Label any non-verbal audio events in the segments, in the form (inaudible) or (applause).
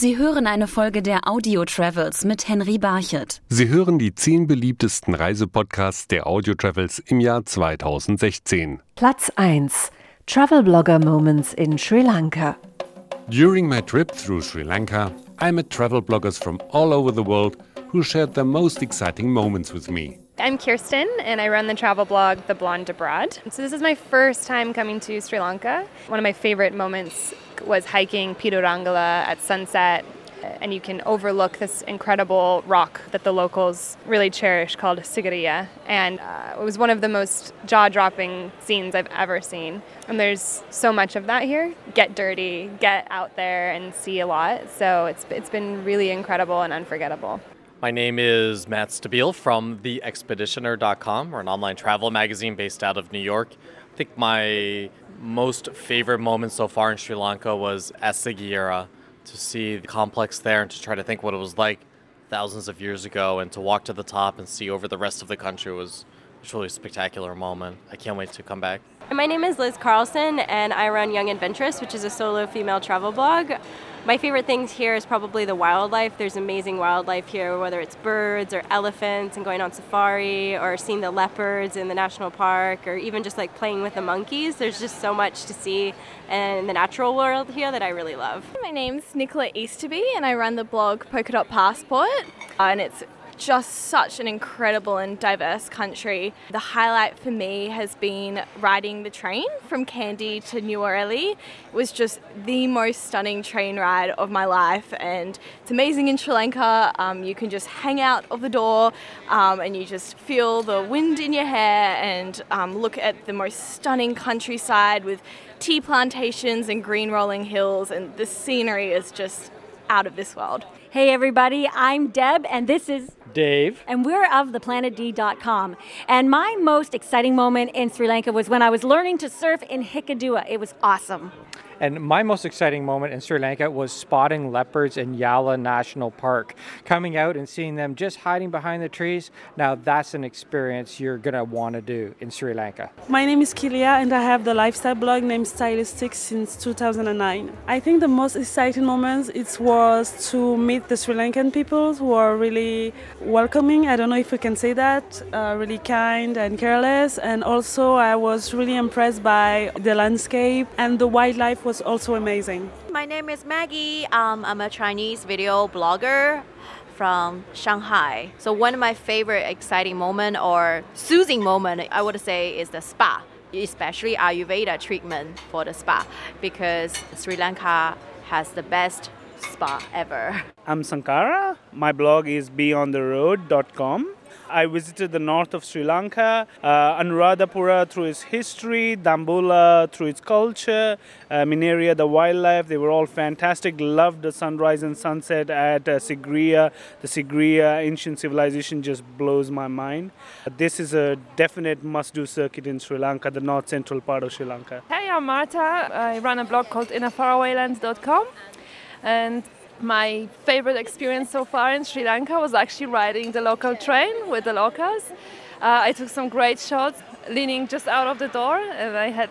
Sie hören eine Folge der Audio Travels mit Henry Barchet. Sie hören die zehn beliebtesten Reisepodcasts der Audio Travels im Jahr 2016. Platz 1. Travel Blogger Moments in Sri Lanka. During my trip through Sri Lanka, I met travel bloggers from all over the world who shared their most exciting moments with me. I'm Kirsten, and I run the travel blog The Blonde Abroad. So this is my first time coming to Sri Lanka. One of my favorite moments was hiking Pidurangala at sunset, and you can overlook this incredible rock that the locals really cherish called Sigiriya. And uh, it was one of the most jaw-dropping scenes I've ever seen. And there's so much of that here. Get dirty, get out there, and see a lot. So it's it's been really incredible and unforgettable. My name is Matt Stabile from theexpeditioner.com. We're an online travel magazine based out of New York. I think my most favorite moment so far in Sri Lanka was at Sigiriya to see the complex there and to try to think what it was like thousands of years ago and to walk to the top and see over the rest of the country was, was really a spectacular moment. I can't wait to come back. My name is Liz Carlson, and I run Young Adventurous, which is a solo female travel blog. My favorite things here is probably the wildlife. There's amazing wildlife here, whether it's birds or elephants and going on safari or seeing the leopards in the national park or even just like playing with the monkeys. There's just so much to see in the natural world here that I really love. My name's Nicola Easterby and I run the blog Polka Dot Passport and it's just such an incredible and diverse country. The highlight for me has been riding the train from Kandy to New Orleans. It was just the most stunning train ride of my life, and it's amazing in Sri Lanka. Um, you can just hang out of the door um, and you just feel the wind in your hair and um, look at the most stunning countryside with tea plantations and green rolling hills, and the scenery is just out of this world. Hey, everybody, I'm Deb, and this is Dave. And we're of theplanetd.com. And my most exciting moment in Sri Lanka was when I was learning to surf in Hikkaduwa. It was awesome. And my most exciting moment in Sri Lanka was spotting leopards in Yala National Park. Coming out and seeing them just hiding behind the trees, now that's an experience you're going to want to do in Sri Lanka. My name is Kilia and I have the lifestyle blog named Stylistic since 2009. I think the most exciting moment it was to meet the Sri Lankan people who are really welcoming. I don't know if we can say that, uh, really kind and careless. And also I was really impressed by the landscape and the wildlife was also amazing. My name is Maggie. Um, I'm a Chinese video blogger from Shanghai. So one of my favorite exciting moment or soothing moment, I would say, is the spa, especially Ayurveda treatment for the spa, because Sri Lanka has the best spa ever. I'm Sankara. My blog is beyondtheroad.com. I visited the north of Sri Lanka, uh, Anuradhapura through its history, Dambula through its culture, uh, Mineria, the wildlife. They were all fantastic. Loved the sunrise and sunset at uh, Sigiriya. The Sigiriya ancient civilization just blows my mind. This is a definite must do circuit in Sri Lanka, the north central part of Sri Lanka. Hey, I'm Marta. I run a blog called innerfarawaylands.com. And my favorite experience so far in Sri Lanka was actually riding the local train with the locals. Uh, I took some great shots leaning just out of the door, and I had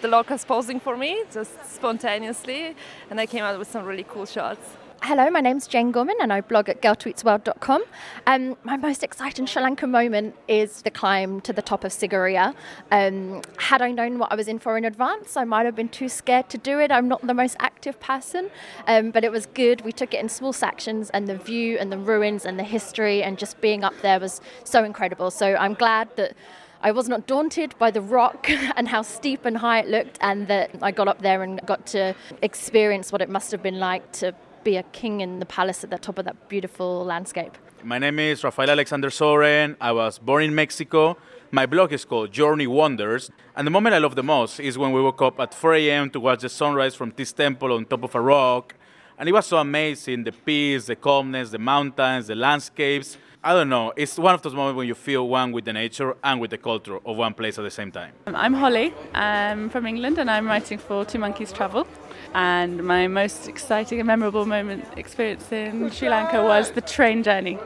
the locals posing for me just spontaneously, and I came out with some really cool shots. Hello, my name's Jane Gorman and I blog at girltweetsworld.com. Um, my most exciting Sri Lanka moment is the climb to the top of Sigiriya. Um, had I known what I was in for in advance, I might have been too scared to do it. I'm not the most active person, um, but it was good. We took it in small sections, and the view and the ruins and the history and just being up there was so incredible. So I'm glad that. I was not daunted by the rock (laughs) and how steep and high it looked, and that I got up there and got to experience what it must have been like to be a king in the palace at the top of that beautiful landscape. My name is Rafael Alexander Soren. I was born in Mexico. My blog is called Journey Wonders. And the moment I love the most is when we woke up at 4 a.m. to watch the sunrise from this temple on top of a rock. And it was so amazing the peace, the calmness, the mountains, the landscapes. I don't know. It's one of those moments when you feel one with the nature and with the culture of one place at the same time. Um, I'm Holly. I'm from England and I'm writing for Two Monkeys Travel. And my most exciting and memorable moment experience in Sri Lanka was the train journey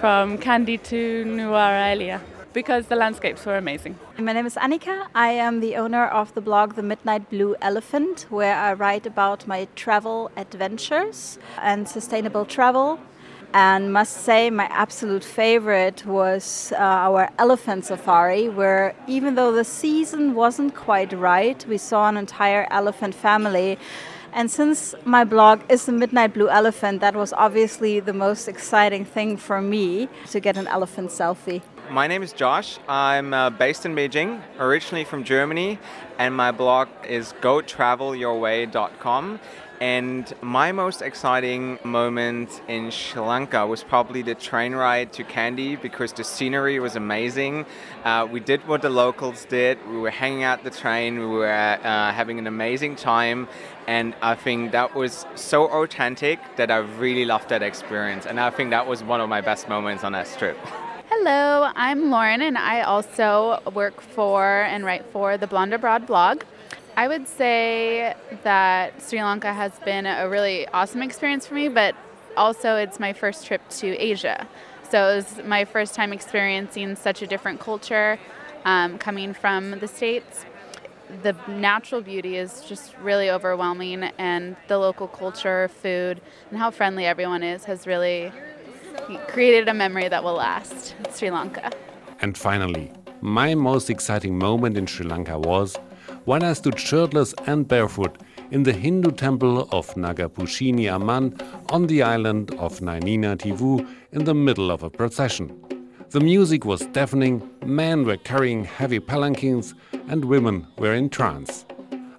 from Kandy to Nuwara Elia. because the landscapes were amazing. My name is Annika. I am the owner of the blog The Midnight Blue Elephant, where I write about my travel adventures and sustainable travel. And must say, my absolute favorite was uh, our elephant safari, where even though the season wasn't quite right, we saw an entire elephant family. And since my blog is the Midnight Blue Elephant, that was obviously the most exciting thing for me to get an elephant selfie. My name is Josh. I'm uh, based in Beijing, originally from Germany, and my blog is gotravelyourway.com. And my most exciting moment in Sri Lanka was probably the train ride to Kandy because the scenery was amazing. Uh, we did what the locals did. We were hanging out the train. We were uh, having an amazing time. And I think that was so authentic that I really loved that experience. And I think that was one of my best moments on that trip. Hello, I'm Lauren, and I also work for and write for the Blonde Abroad blog. I would say that Sri Lanka has been a really awesome experience for me, but also it's my first trip to Asia. So it was my first time experiencing such a different culture um, coming from the States. The natural beauty is just really overwhelming, and the local culture, food, and how friendly everyone is has really created a memory that will last. Sri Lanka. And finally, my most exciting moment in Sri Lanka was when I stood shirtless and barefoot in the Hindu temple of Nagapushini Amman on the island of Nainina Tivu in the middle of a procession. The music was deafening, men were carrying heavy palanquins, and women were in trance.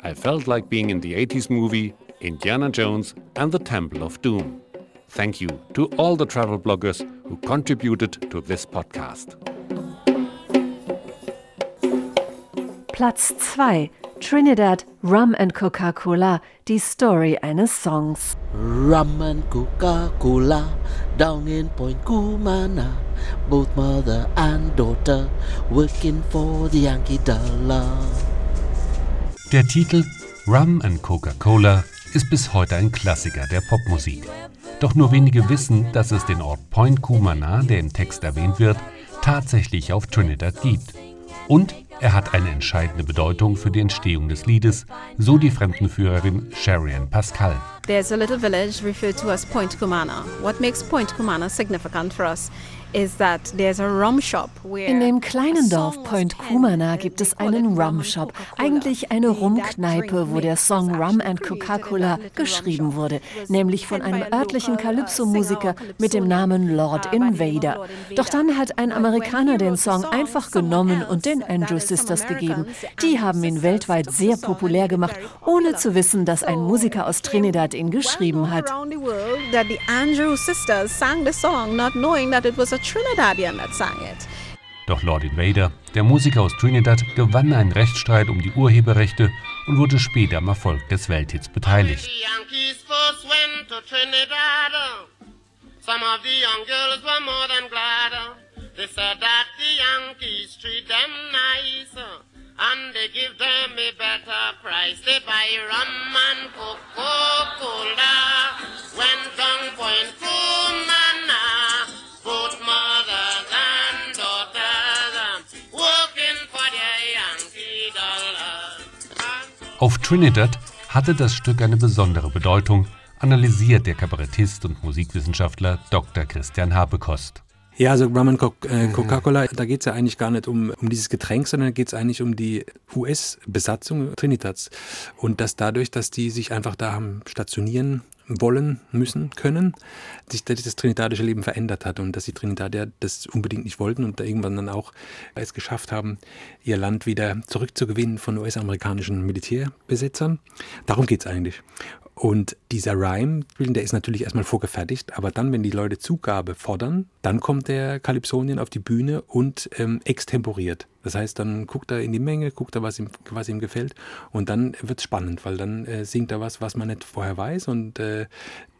I felt like being in the 80s movie Indiana Jones and the Temple of Doom. Thank you to all the travel bloggers who contributed to this podcast. Platz 2 Trinidad Rum and Coca-Cola, die Story eines Songs. Rum and Coca-Cola down in Point Cumana, both mother and daughter working for the Yankee Dollar. Der Titel Rum and Coca-Cola ist bis heute ein Klassiker der Popmusik. Doch nur wenige wissen, dass es den Ort Point Cumana, der im Text erwähnt wird, tatsächlich auf Trinidad gibt. Und er hat eine entscheidende Bedeutung für die Entstehung des Liedes, so die Fremdenführerin Sharian Pascal. There's a little village referred to as Point Cumana. What makes Point Cumana significant for us in dem kleinen Dorf Point Kumana gibt es einen Rum Shop, eigentlich eine Rumkneipe, wo der Song Rum and Coca-Cola geschrieben wurde, nämlich von einem örtlichen Calypso-Musiker mit dem Namen Lord Invader. Doch dann hat ein Amerikaner den Song einfach genommen und den Andrew Sisters gegeben. Die haben ihn weltweit sehr populär gemacht, ohne zu wissen, dass ein Musiker aus Trinidad ihn geschrieben hat. Trinidadian that sang it. Doch Lord Invader, der Musiker aus Trinidad, gewann einen Rechtsstreit um die Urheberrechte und wurde später am Erfolg des Welthits beteiligt. Auf Trinidad hatte das Stück eine besondere Bedeutung, analysiert der Kabarettist und Musikwissenschaftler Dr. Christian Habekost. Ja, also Rum and äh. Coca-Cola, da geht es ja eigentlich gar nicht um, um dieses Getränk, sondern geht es eigentlich um die US-Besatzung Trinidads. Und dass dadurch, dass die sich einfach da haben stationieren wollen, müssen, können, sich das trinidadische Leben verändert hat und dass die Trinidadier das unbedingt nicht wollten und da irgendwann dann auch es geschafft haben, ihr Land wieder zurückzugewinnen von US-amerikanischen Militärbesitzern. Darum geht es eigentlich. Und dieser Rhyme, der ist natürlich erstmal vorgefertigt, aber dann, wenn die Leute Zugabe fordern, dann kommt der Kalypsonien auf die Bühne und ähm, extemporiert. Das heißt, dann guckt er in die Menge, guckt er, was ihm, was ihm gefällt und dann wird es spannend, weil dann äh, singt er was, was man nicht vorher weiß und äh,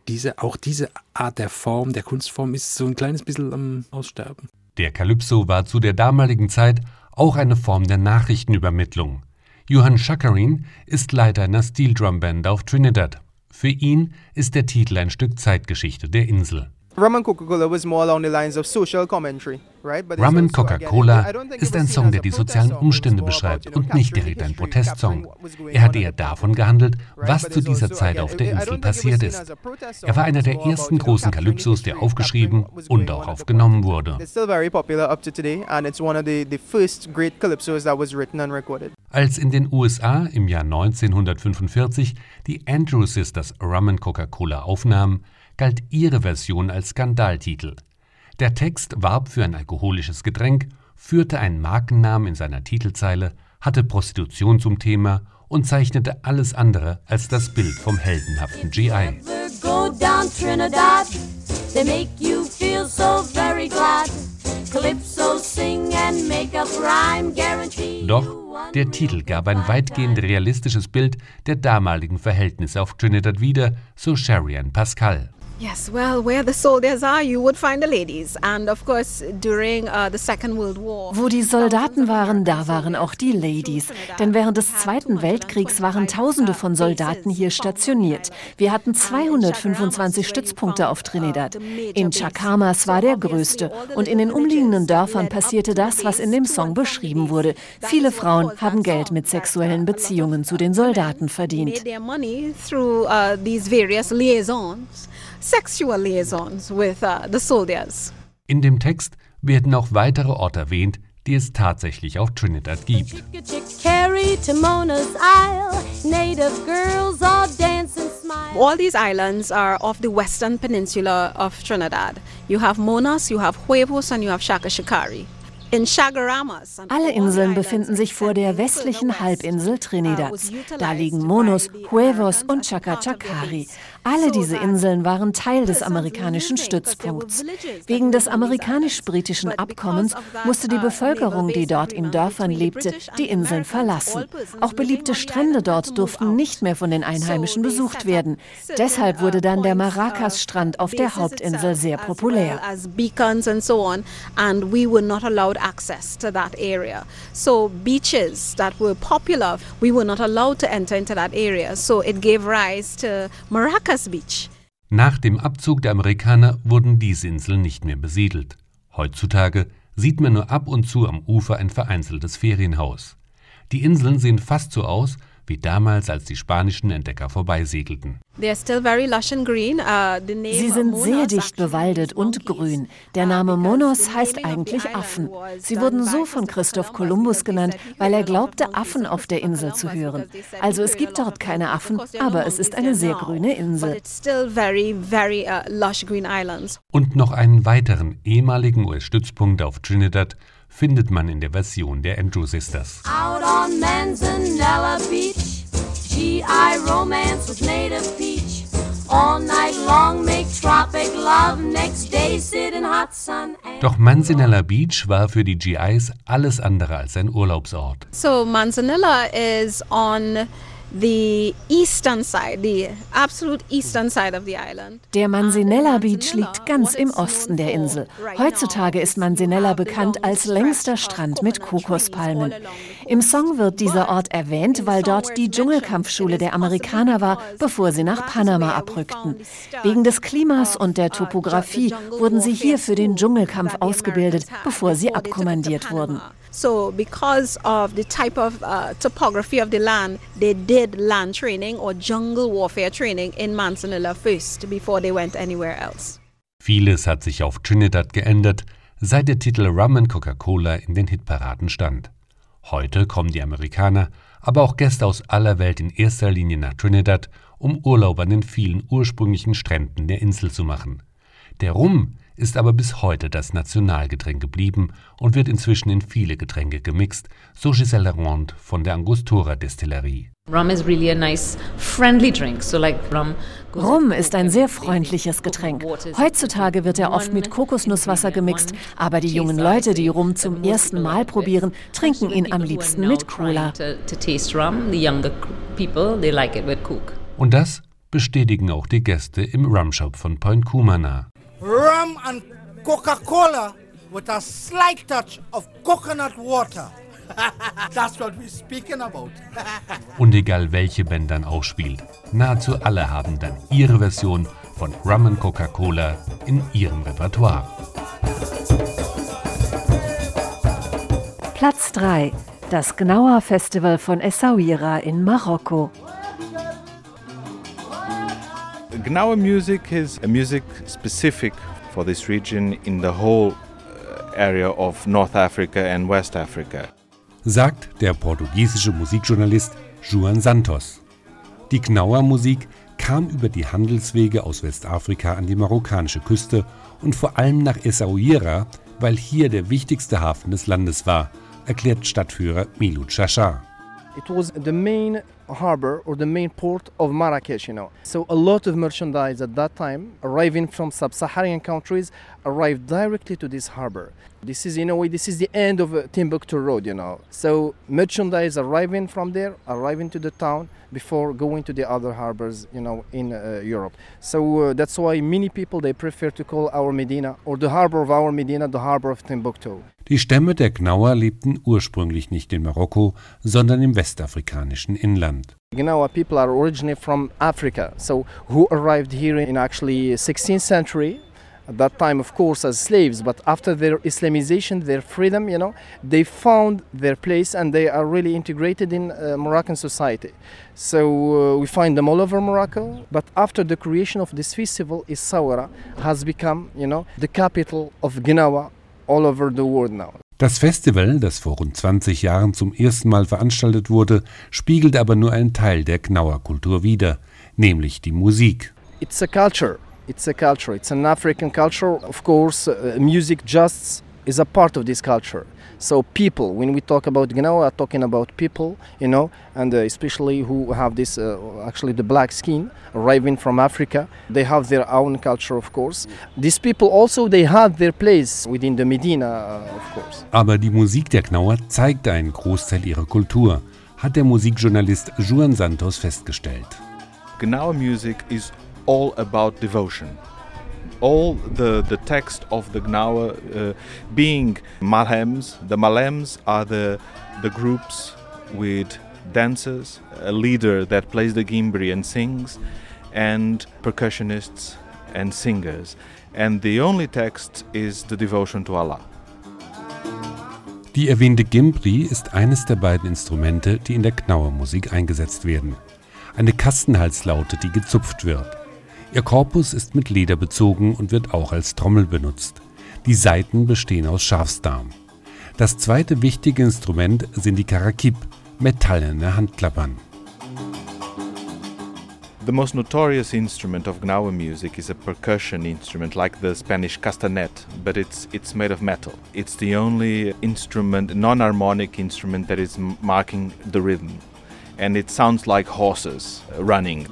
diese, auch diese Art der Form, der Kunstform ist so ein kleines bisschen am Aussterben. Der Kalypso war zu der damaligen Zeit auch eine Form der Nachrichtenübermittlung. Johann Schakarin ist Leiter einer Steel Drum Band auf Trinidad. Für ihn ist der Titel ein Stück Zeitgeschichte der Insel. Rum and Coca-Cola Coca-Cola ist ein Song, der die sozialen Umstände beschreibt und nicht direkt ein Protestsong. Er hat eher davon gehandelt, was zu dieser Zeit auf der Insel passiert ist. Er war einer der ersten großen Calypsos, der aufgeschrieben und auch aufgenommen wurde. Als in den USA im Jahr 1945 die Andrew Sisters Rum and Coca-Cola aufnahmen, galt ihre Version als Skandaltitel. Der Text warb für ein alkoholisches Getränk, führte einen Markennamen in seiner Titelzeile, hatte Prostitution zum Thema und zeichnete alles andere als das Bild vom heldenhaften GI. Doch der Titel gab ein weitgehend realistisches Bild der damaligen Verhältnisse auf Trinidad wieder, so Sherry Pascal. Yes, well, where the soldiers are, you would find the ladies. And of course, during uh, the Second World War. Wo die Soldaten waren, da waren auch die Ladies. Denn während des Zweiten Weltkriegs waren Tausende von Soldaten hier stationiert. Wir hatten 225 Stützpunkte auf Trinidad. In Chacamas war der größte. Und in den umliegenden Dörfern passierte das, was in dem Song beschrieben wurde. Viele Frauen haben Geld mit sexuellen Beziehungen zu den Soldaten verdient sexual liaisons with uh, the soldiers. In dem Text werden auch weitere Orte erwähnt, die es tatsächlich auf Trinidad gibt. All these islands are off the western peninsula of Trinidad. You have Monas, you have Huevos and you have Shaka Shikari. Alle Inseln befinden sich vor der westlichen Halbinsel Trinidads. Da liegen Monos, Huevos und Chacachacari. Alle diese Inseln waren Teil des amerikanischen Stützpunkts. Wegen des amerikanisch-britischen Abkommens musste die Bevölkerung, die dort in Dörfern lebte, die Inseln verlassen. Auch beliebte Strände dort durften nicht mehr von den Einheimischen besucht werden. Deshalb wurde dann der Maracas-Strand auf der Hauptinsel sehr populär. So beaches that were popular, we were not allowed to enter into that area. So it gave rise to Maracas Beach. Nach dem Abzug der Amerikaner wurden diese Inseln nicht mehr besiedelt. Heutzutage sieht man nur ab und zu am Ufer ein vereinzeltes Ferienhaus. Die Inseln sehen fast so aus, wie damals, als die spanischen Entdecker vorbeisegelten. Uh, Sie sind sehr dicht bewaldet und grün. Der Name Monos heißt eigentlich Affen. Sie wurden so von Christoph Kolumbus genannt, weil er glaubte, Affen auf der Insel zu hören. Also es gibt dort keine Affen, aber es ist eine sehr grüne Insel. Uh, und noch einen weiteren ehemaligen US-Stützpunkt auf Trinidad findet man in der Version der Andrew Sisters. Out on Manzanella Beach, GI romance with native peach. All night long make tropic love, next day sit in hot sun. Doch Manzanella Beach war für die GIs alles andere als ein Urlaubsort. So Manzanella is on the eastern side, the absolute eastern side of the island. Der Mansinella Beach liegt ganz im Osten der Insel. Heutzutage ist Mansinella bekannt als längster Strand mit Kokospalmen. Im Song wird dieser Ort erwähnt, weil dort die Dschungelkampfschule der Amerikaner war, bevor sie nach Panama abrückten. Wegen des Klimas und der Topographie wurden sie hier für den Dschungelkampf ausgebildet, bevor sie abkommandiert wurden. So, because of the type of uh, topography of the land, they did land training or jungle warfare training in Manzanilla first before they went anywhere else. Vieles hat sich auf Trinidad geändert, seit der Titel Rum and Coca-Cola in den Hitparaden stand. Heute kommen die Amerikaner, aber auch Gäste aus aller Welt in erster Linie nach Trinidad, um Urlaub an den vielen ursprünglichen Stränden der Insel zu machen. Der Rum ist aber bis heute das Nationalgetränk geblieben und wird inzwischen in viele Getränke gemixt, so Giselle Ronde von der Angostura Destillerie. Rum ist ein sehr freundliches Getränk. Heutzutage wird er oft mit Kokosnusswasser gemixt, aber die jungen Leute, die Rum zum ersten Mal probieren, trinken ihn am liebsten mit Cola. Und das bestätigen auch die Gäste im Rumshop von Point Kumana rum and Coca-Cola with a slight touch of coconut water. (laughs) That's what we're speaking about. (laughs) Und egal welche Band dann auch spielt, nahezu alle haben dann ihre Version von Rum Coca-Cola in ihrem Repertoire. Platz 3. Das Gnawa Festival von Essaouira in Marokko. Gnawa music is a music specific for this region in the whole uh, area of North Africa and West Africa. Sagt der portugiesische Musikjournalist Juan Santos. Die Gnawa Musik kam über die Handelswege aus Westafrika an die marokkanische Küste und vor allem nach Essaouira, weil hier der wichtigste Hafen des Landes war erklärt Stadtführer Milou Chachar. It was the main harbor or the main port of Marrakesh, you know. So a lot of merchandise at that time arriving from sub-Saharan countries arrived directly to this harbor. This is in a way this is the end of Timbuktu road, you know. So merchandise arriving from there, arriving to the town before going to the other harbors, you know, in uh, Europe. So uh, that's why many people they prefer to call our Medina or the harbor of our Medina the harbor of Timbuktu. Die Stämme der Gnauer lebten ursprünglich nicht in Marokko, sondern im westafrikanischen Inland. Gnawa people are originally from Africa, so who arrived here in actually 16th century? At that time of course as slaves but after their islamization their freedom you know they found their place and they are really integrated in uh, moroccan society. So uh, we find them all over morocco but after the creation of this festival Essaouira has become you know the capital of Gnawa all over the world now Das Festival, das vor rund 20 Jahren zum ersten Mal veranstaltet wurde, spiegelt aber nur einen Teil der Gnauer Kultur wider, nämlich die Musik. It's a culture. It's a culture. It's an African culture. Of course, uh, music just is a part of this culture. So people, when we talk about Gnawa, we are talking about people, you know, and uh, especially who have this, uh, actually the black skin, arriving from Africa. They have their own culture, of course. These people also, they have their place within the Medina, uh, of course. Aber die Musik der Gnauer zeigt einen Großteil ihrer Kultur, hat der Musikjournalist Juan Santos festgestellt. Gnawa music is all about devotion. All the, the text of the Gnawa uh, being Malhems. The Malhems are the, the groups with dancers, a leader that plays the gimbri and sings, and percussionists and singers. And the only text is the devotion to Allah. Die erwähnte Gimbri ist eines der beiden Instrumente, die in der Knauer Musik eingesetzt werden. Eine Kastenhalslaute, die gezupft wird. Ihr Korpus ist mit Leder bezogen und wird auch als Trommel benutzt. Die Saiten bestehen aus Schafsdarm. Das zweite wichtige Instrument sind die Karakip, metallene Handklappern. The most notorious instrument of Gnawa music is a percussion instrument like the Spanish castanet, but it's it's made of metal. It's the only instrument, non-harmonic instrument that is marking the rhythm, and it sounds like horses running.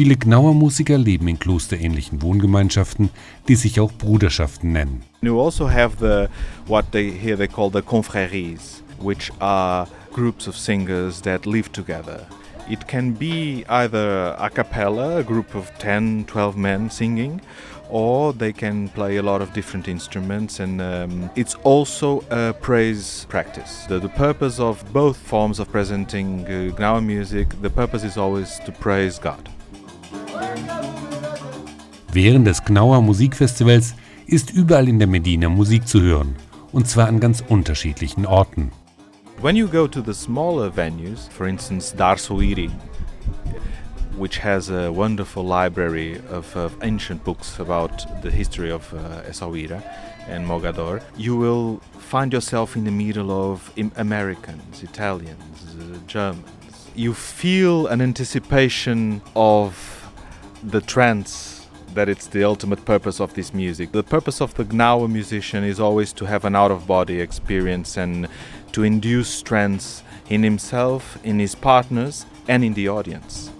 Viele Gnauer Musiker leben in klosterähnlichen Wohngemeinschaften, die sich auch Bruderschaften nennen. You also have the what they here they call the confréries, which are groups of singers that live together. It can be either a cappella, a group of 10, 12 men singing, or they can play a lot of different instruments and um, it's also a praise practice. The, the, purpose of both forms of presenting uh, Gnawa music, the purpose is always to praise God. Während des Gnauer Musikfestivals ist überall in der Medina Musik zu hören, und zwar an ganz unterschiedlichen Orten. When you go to the smaller venues, for instance Dar Souiri, which has a wonderful library of, of, ancient books about the history of uh, Essaouira and Mogador, you will find yourself in the middle of Americans, Italians, uh, Germans. You feel an anticipation of the trance that it's the ultimate purpose of this music. The purpose of the Gnawa musician is always to have an out of body experience and to induce trance in himself, in his partners and in the audience.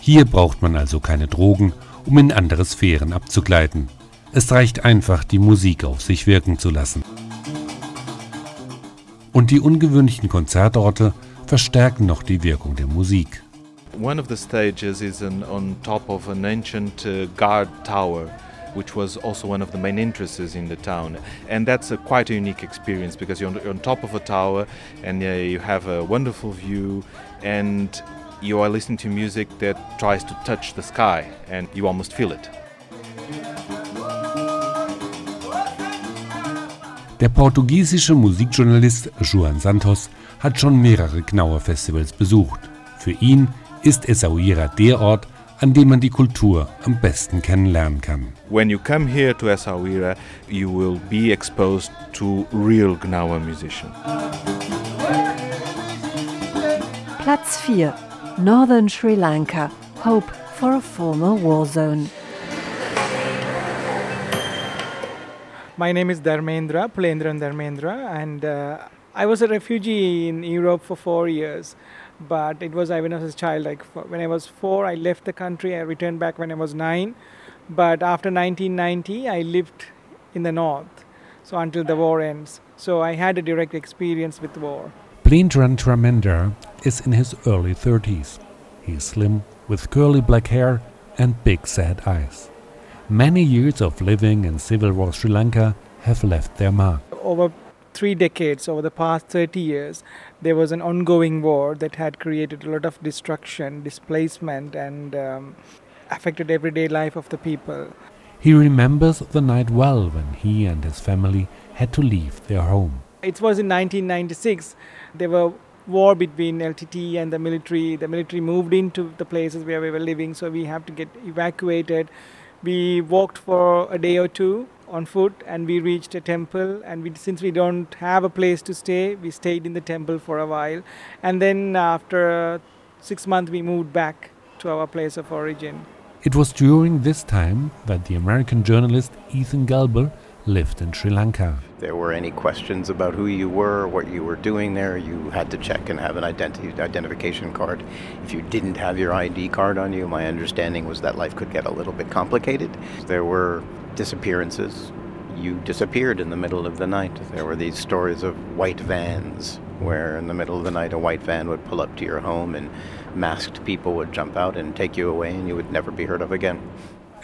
Hier braucht man also keine Drogen, um in andere Sphären abzugleiten. Es reicht einfach, die Musik auf sich wirken zu lassen. Und die ungewöhnlichen Konzertorte verstärken noch die Wirkung der Musik. One of the stages is an, on top of an ancient uh, guard tower which was also one of the main entrances in the town. And that's a quite a unique experience because you're on, you're on top of a tower and uh, you have a wonderful view and you are listening to music that tries to touch the sky and you almost feel it. Der portugiesische Musikjournalist Joan Santos hat schon mehrere Gnauer Festivals besucht. Für ihn ist Essaouira der Ort, an dem man die Kultur am besten kennenlernen kann. When you come here to Essaouira, you will be exposed to real Gnawa musicians. Platz 4. Northern Sri Lanka. Hope for a former war zone. My name is Dharmendra, Pulendran Dharmendra, and uh, I was a refugee in Europe for four years. But it was I when was a child. Like when I was four, I left the country. I returned back when I was nine. But after 1990, I lived in the north, so until the war ends. So I had a direct experience with war. Blindran Tramender is in his early 30s. He's slim, with curly black hair and big sad eyes. Many years of living in civil war Sri Lanka have left their mark. Over three decades, over the past 30 years, there was an ongoing war that had created a lot of destruction, displacement, and um, affected everyday life of the people. He remembers the night well when he and his family had to leave their home. It was in 1996. There were war between LTT and the military. The military moved into the places where we were living, so we have to get evacuated. We walked for a day or two on foot and we reached a temple and we, since we don't have a place to stay we stayed in the temple for a while and then after six months we moved back to our place of origin it was during this time that the american journalist ethan galber lived in Sri Lanka. If there were any questions about who you were, what you were doing there, you had to check and have an identity identification card. If you didn't have your ID card on you, my understanding was that life could get a little bit complicated. There were disappearances. You disappeared in the middle of the night. There were these stories of white vans where in the middle of the night a white van would pull up to your home and masked people would jump out and take you away and you would never be heard of again.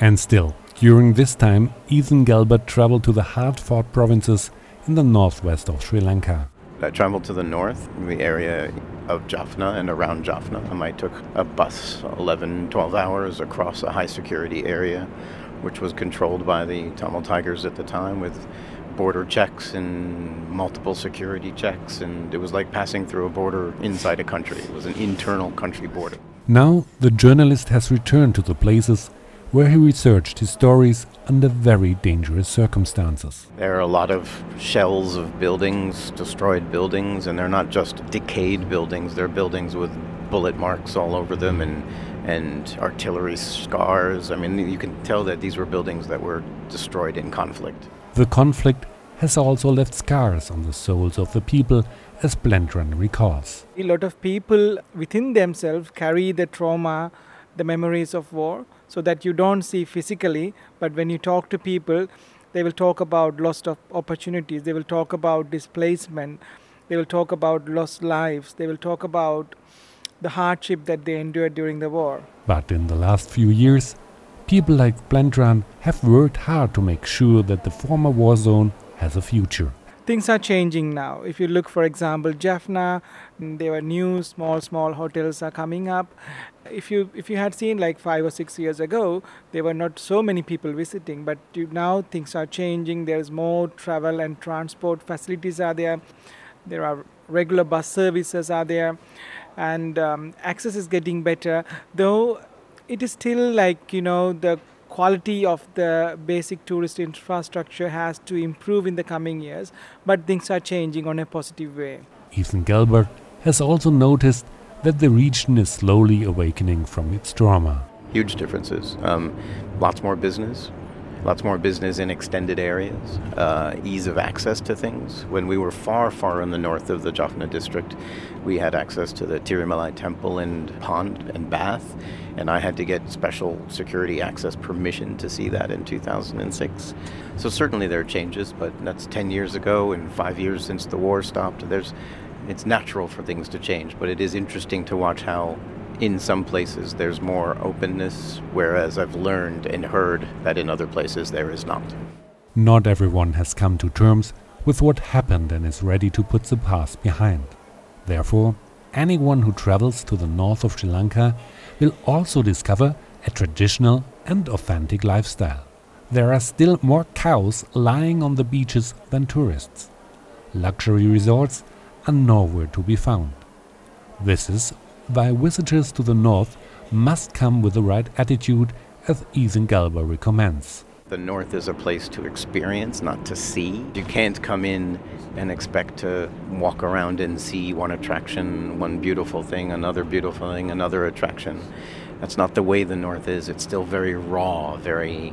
And still, during this time, Ethan Gilbert traveled to the hard fought provinces in the northwest of Sri Lanka. I traveled to the north, the area of Jaffna and around Jaffna. And I took a bus 11, 12 hours across a high security area, which was controlled by the Tamil Tigers at the time with border checks and multiple security checks. And it was like passing through a border inside a country. It was an internal country border. Now, the journalist has returned to the places where he researched his stories under very dangerous circumstances. There are a lot of shells of buildings, destroyed buildings, and they're not just decayed buildings, they're buildings with bullet marks all over them and and artillery scars. I mean, you can tell that these were buildings that were destroyed in conflict. The conflict has also left scars on the souls of the people, as Blendran recalls. A lot of people within themselves carry the trauma, the memories of war, so that you don't see physically, but when you talk to people, they will talk about lost of opportunities, they will talk about displacement, they will talk about lost lives, they will talk about the hardship that they endured during the war. But in the last few years, people like Blendran have worked hard to make sure that the former war zone has a future. Things are changing now. If you look, for example, Jaffna, mm, there were new small, small hotels are coming up. If you if you had seen like five or six years ago, there were not so many people visiting. But you, now things are changing. There's more travel and transport facilities are there. There are regular bus services are there, and um, access is getting better. Though it is still like you know the quality of the basic tourist infrastructure has to improve in the coming years, but things are changing on a positive way. Ethan Gelbert has also noticed that the region is slowly awakening from its trauma. Huge differences. Um, lots more business, lots more business in extended areas, uh, ease of access to things. When we were far, far in the north of the Jaffna district, we had access to the Tirumalai temple and pond and bath, and I had to get special security access permission to see that in 2006. So certainly there are changes, but that's 10 years ago and five years since the war stopped. There's it's natural for things to change, but it is interesting to watch how in some places there's more openness, whereas I've learned and heard that in other places there is not. Not everyone has come to terms with what happened and is ready to put the past behind. Therefore, anyone who travels to the north of Sri Lanka will also discover a traditional and authentic lifestyle. There are still more cows lying on the beaches than tourists. Luxury resorts are nowhere to be found. This is why visitors to the north must come with the right attitude, as Ethan Galba recommends. The north is a place to experience, not to see. You can't come in and expect to walk around and see one attraction, one beautiful thing, another beautiful thing, another attraction. That's not the way the north is. It's still very raw, very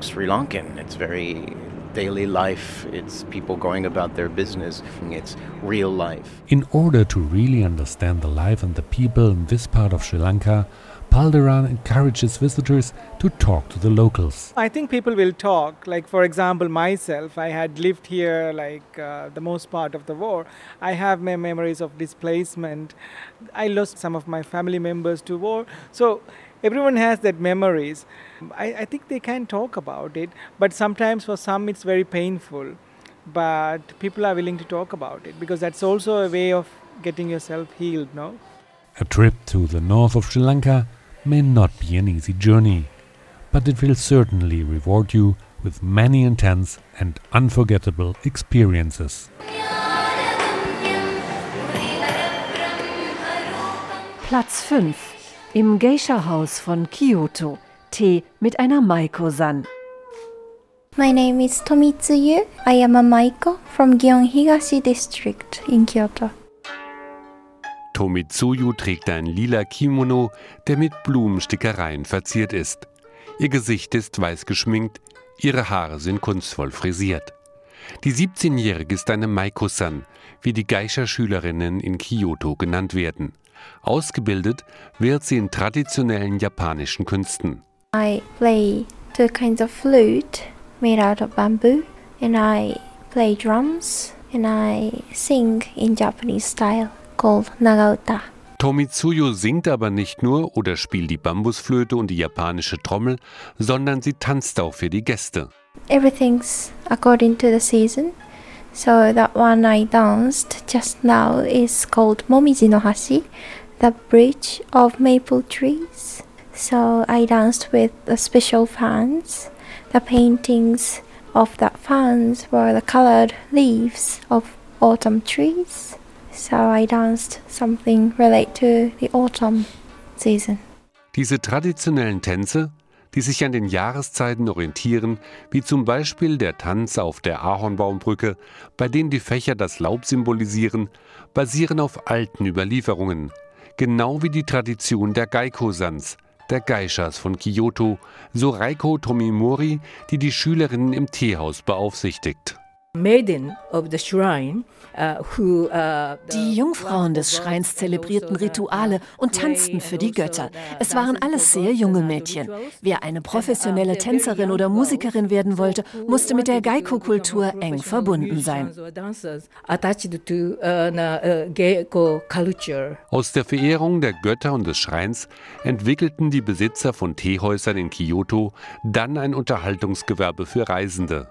Sri Lankan. It's very daily life. It's people going about their business. It's real life. In order to really understand the life and the people in this part of Sri Lanka, Palderan encourages visitors to talk to the locals. I think people will talk. Like, for example, myself, I had lived here like uh, the most part of the war. I have my memories of displacement. I lost some of my family members to war. So, everyone has that memories. I, I think they can talk about it, but sometimes for some it's very painful. But people are willing to talk about it because that's also a way of getting yourself healed, no? A trip to the north of Sri Lanka may not be an easy journey, but it will certainly reward you with many intense and unforgettable experiences. Platz 5 im Geisha-Haus von Kyoto. Tee mit einer Maiko-san. My name is Tomitsuyu. I am a Maiko from Gion Higashi District in Kyoto. Tomitsuyu trägt ein lila Kimono, der mit Blumenstickereien verziert ist. Ihr Gesicht ist weiß geschminkt, ihre Haare sind kunstvoll frisiert. Die 17-Jährige ist eine Maiko-san, wie die Geisha-Schülerinnen in Kyoto genannt werden. Ausgebildet wird sie in traditionellen japanischen Künsten. I play two kinds of flute made out of bamboo, and I play drums, and I sing in Japanese style called Nagauta. Tomitsuyo singt aber nicht nur oder spielt die Bambusflöte und die japanische Trommel, sondern sie tanzt auch für die Gäste. Everything's according to the season. So that one I danced just now is called Momiji no Hashi, the bridge of maple trees. So I danced with the special fans. The paintings of the fans were the colored leaves of autumn trees. So I danced something related to the autumn season. Diese traditionellen Tänze, die sich an den Jahreszeiten orientieren, wie zum Beispiel der Tanz auf der Ahornbaumbrücke, bei dem die Fächer das Laub symbolisieren, basieren auf alten Überlieferungen, genau wie die Tradition der Gaiko-Sans, der Geishas von Kyoto, so Reiko Tomimori, die die Schülerinnen im Teehaus beaufsichtigt. Maiden of the shrine, who, uh, Die Jungfrauen des Schreins zelebrierten Rituale und tanzten für die Götter. Es waren alles sehr junge Mädchen. Wer eine professionelle Tänzerin oder Musikerin werden wollte, musste mit der Geiko-Kultur eng verbunden sein. uh, uh. Aus der Verehrung der Götter und des Schreins entwickelten die Besitzer von Teehäusern in Kyoto dann ein Unterhaltungsgewerbe für Reisende.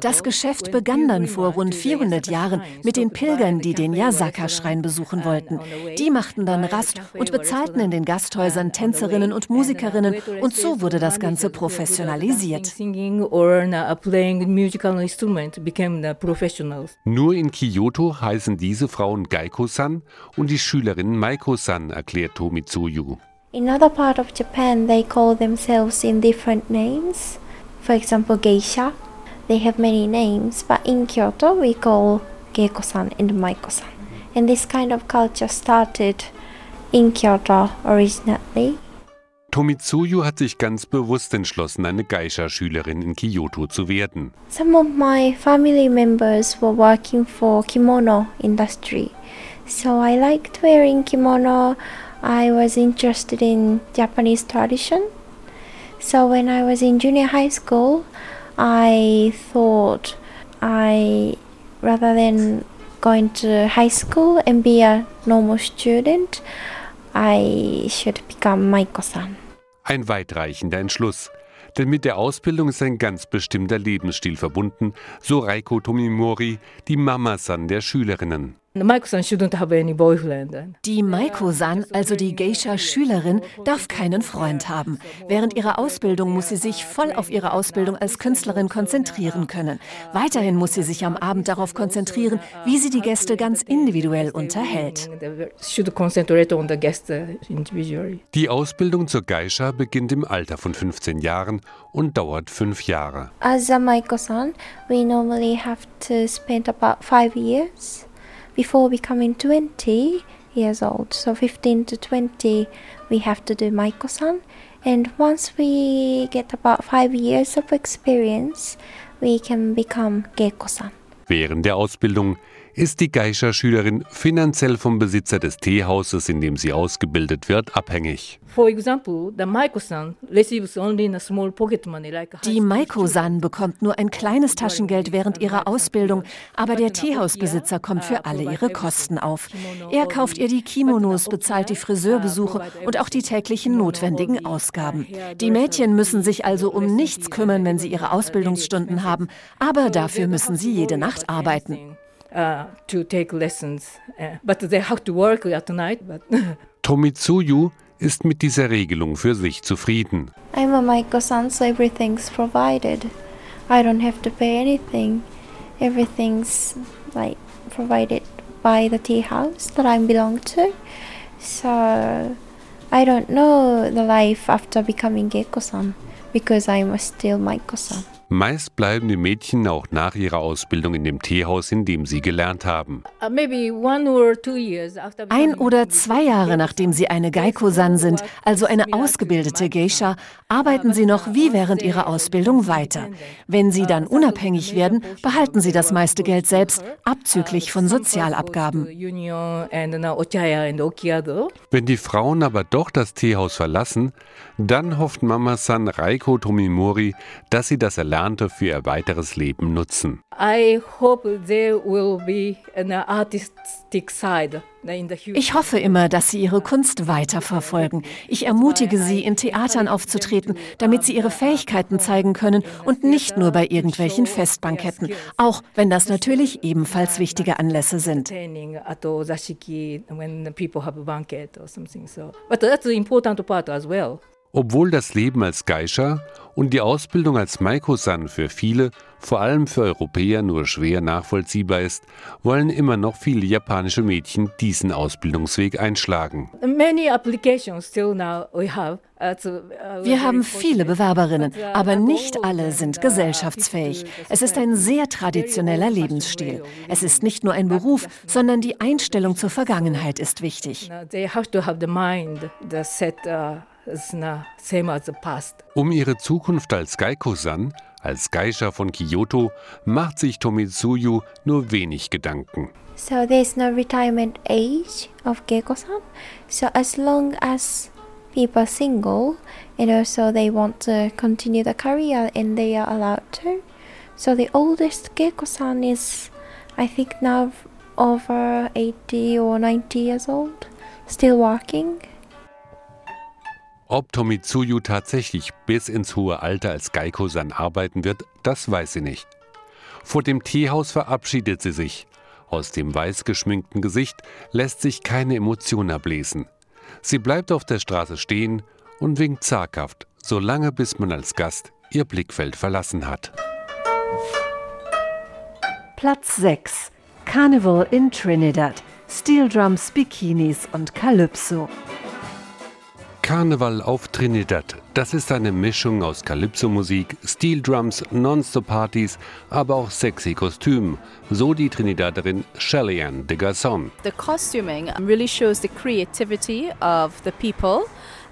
Das Geschäft begann dann vor rund 400 Jahren mit den Pilgern, die den Yasaka-Schrein besuchen wollten. Die machten dann Rast und bezahlten in den Gasthäusern Tänzerinnen und Musikerinnen und so wurde das Ganze professionalisiert. Nur in Kyoto heißen diese Frauen Gaiko-san und die Schülerinnen Maiko-san, erklärt Tomitsuyu. In other part of Japan, they call themselves in different names. For example, geisha. They have many names, but in Kyoto, we call geiko-san and maiko-san. And this kind of culture started in Kyoto originally. Tomitsuyu hat sich ganz bewusst entschlossen, eine Geisha-Schülerin in Kyoto zu werden. Some of my family members were working for kimono industry. So I liked wearing kimono. I was interested in Japanese tradition. So when I was in junior high school, I thought I rather than going to high school and be a normal student, I should become Maiko-san. Ein weitreichender Entschluss. Denn mit der Ausbildung ist ein ganz bestimmter Lebensstil verbunden, so Reiko Tomimori, die Mama-san der Schülerinnen. Die Maiko-san, also die Geisha-Schülerin, darf keinen Freund haben. Während ihrer Ausbildung muss sie sich voll auf ihre Ausbildung als Künstlerin konzentrieren können. Weiterhin muss sie sich am Abend darauf konzentrieren, wie sie die Gäste ganz individuell unterhält. Die Ausbildung zur Geisha beginnt im Alter von 15 Jahren und dauert fünf Jahre. As a Maiko-san, we normally have to spend about five years before becoming 20 years old. So 15 to 20, we have to do Maiko-san. And once we get about five years of experience, we can become Geiko-san. Während der Ausbildung ist die Geisha-Schülerin finanziell vom Besitzer des Teehauses, in dem sie ausgebildet wird, abhängig. Die Maiko-san bekommt nur ein kleines Taschengeld während ihrer Ausbildung, aber der Teehausbesitzer kommt für alle ihre Kosten auf. Er kauft ihr die Kimonos, bezahlt die Friseurbesuche und auch die täglichen notwendigen Ausgaben. Die Mädchen müssen sich also um nichts kümmern, wenn sie ihre Ausbildungsstunden haben, aber dafür müssen sie jede Nacht arbeiten. Uh, to take lessons, uh, but they have to work at night. But (laughs) Tomitsuyu ist mit dieser Regelung für sich zufrieden. I'm a Maiko-san, so everything's provided. I don't have to pay anything. Everything's like provided by the tea house that I belong to. So I don't know the life after becoming Geiko-san because I'm still Maiko-san. Meist bleiben die Mädchen auch nach ihrer Ausbildung in dem Teehaus, in dem sie gelernt haben. uh, Ein oder zwei Jahre nachdem sie eine Geiko-san sind, also eine ausgebildete Geisha, arbeiten sie noch wie während ihrer Ausbildung weiter. Wenn sie dann unabhängig werden, behalten sie das meiste Geld selbst, abzüglich von Sozialabgaben. Wenn die Frauen aber doch das Teehaus verlassen, dann hofft Mama-san Reiko Tomimori, dass sie das Erlernte für ihr weiteres Leben nutzen. I hope there will be an artistic side in the future. Ich hoffe immer, dass Sie Ihre Kunst weiterverfolgen. Ich ermutige Sie, in Theatern aufzutreten, damit Sie Ihre Fähigkeiten zeigen können und nicht nur bei irgendwelchen Festbanketten, auch wenn das natürlich ebenfalls wichtige Anlässe sind. Obwohl das Leben als Geisha und die Ausbildung als Maiko-san für viele, vor allem für Europäer, nur schwer nachvollziehbar ist, wollen immer noch viele japanische Mädchen diesen Ausbildungsweg einschlagen. Uh, uh, Wir haben viele Bewerberinnen, aber nicht alle sind gesellschaftsfähig. Es ist ein sehr traditioneller Lebensstil. Es ist nicht nur ein Beruf, sondern die Einstellung zur Vergangenheit ist wichtig. Um ihre Zukunft als Geiko-san, als Geisha von Kyoto, macht sich Tomitsuyu nur wenig Gedanken. So there's no retirement age of Geiko-san. So as long as people are single and also they want to continue the career and they are allowed to. So the oldest Geiko-san is, I think now over 80 or 90 years old, still working. Ob Tomitsuyu tatsächlich bis ins hohe Alter als Geiko-san arbeiten wird, das weiß sie nicht. Vor dem Teehaus verabschiedet sie sich. Aus dem weiß geschminkten Gesicht lässt sich keine Emotion ablesen. Sie bleibt auf der Straße stehen und winkt zaghaft, solange bis man als Gast ihr Blickfeld verlassen hat. Platz 6. Carnival in Trinidad. Steel Drums, Bikinis und Calypso. Karneval auf Trinidad, das ist eine Mischung aus Calypso-Musik, Steel Drums, Non-Stop-Partys, aber auch sexy Kostümen, so die Trinidaderin Shellyanne de Garçon. The costuming really shows the creativity of the people.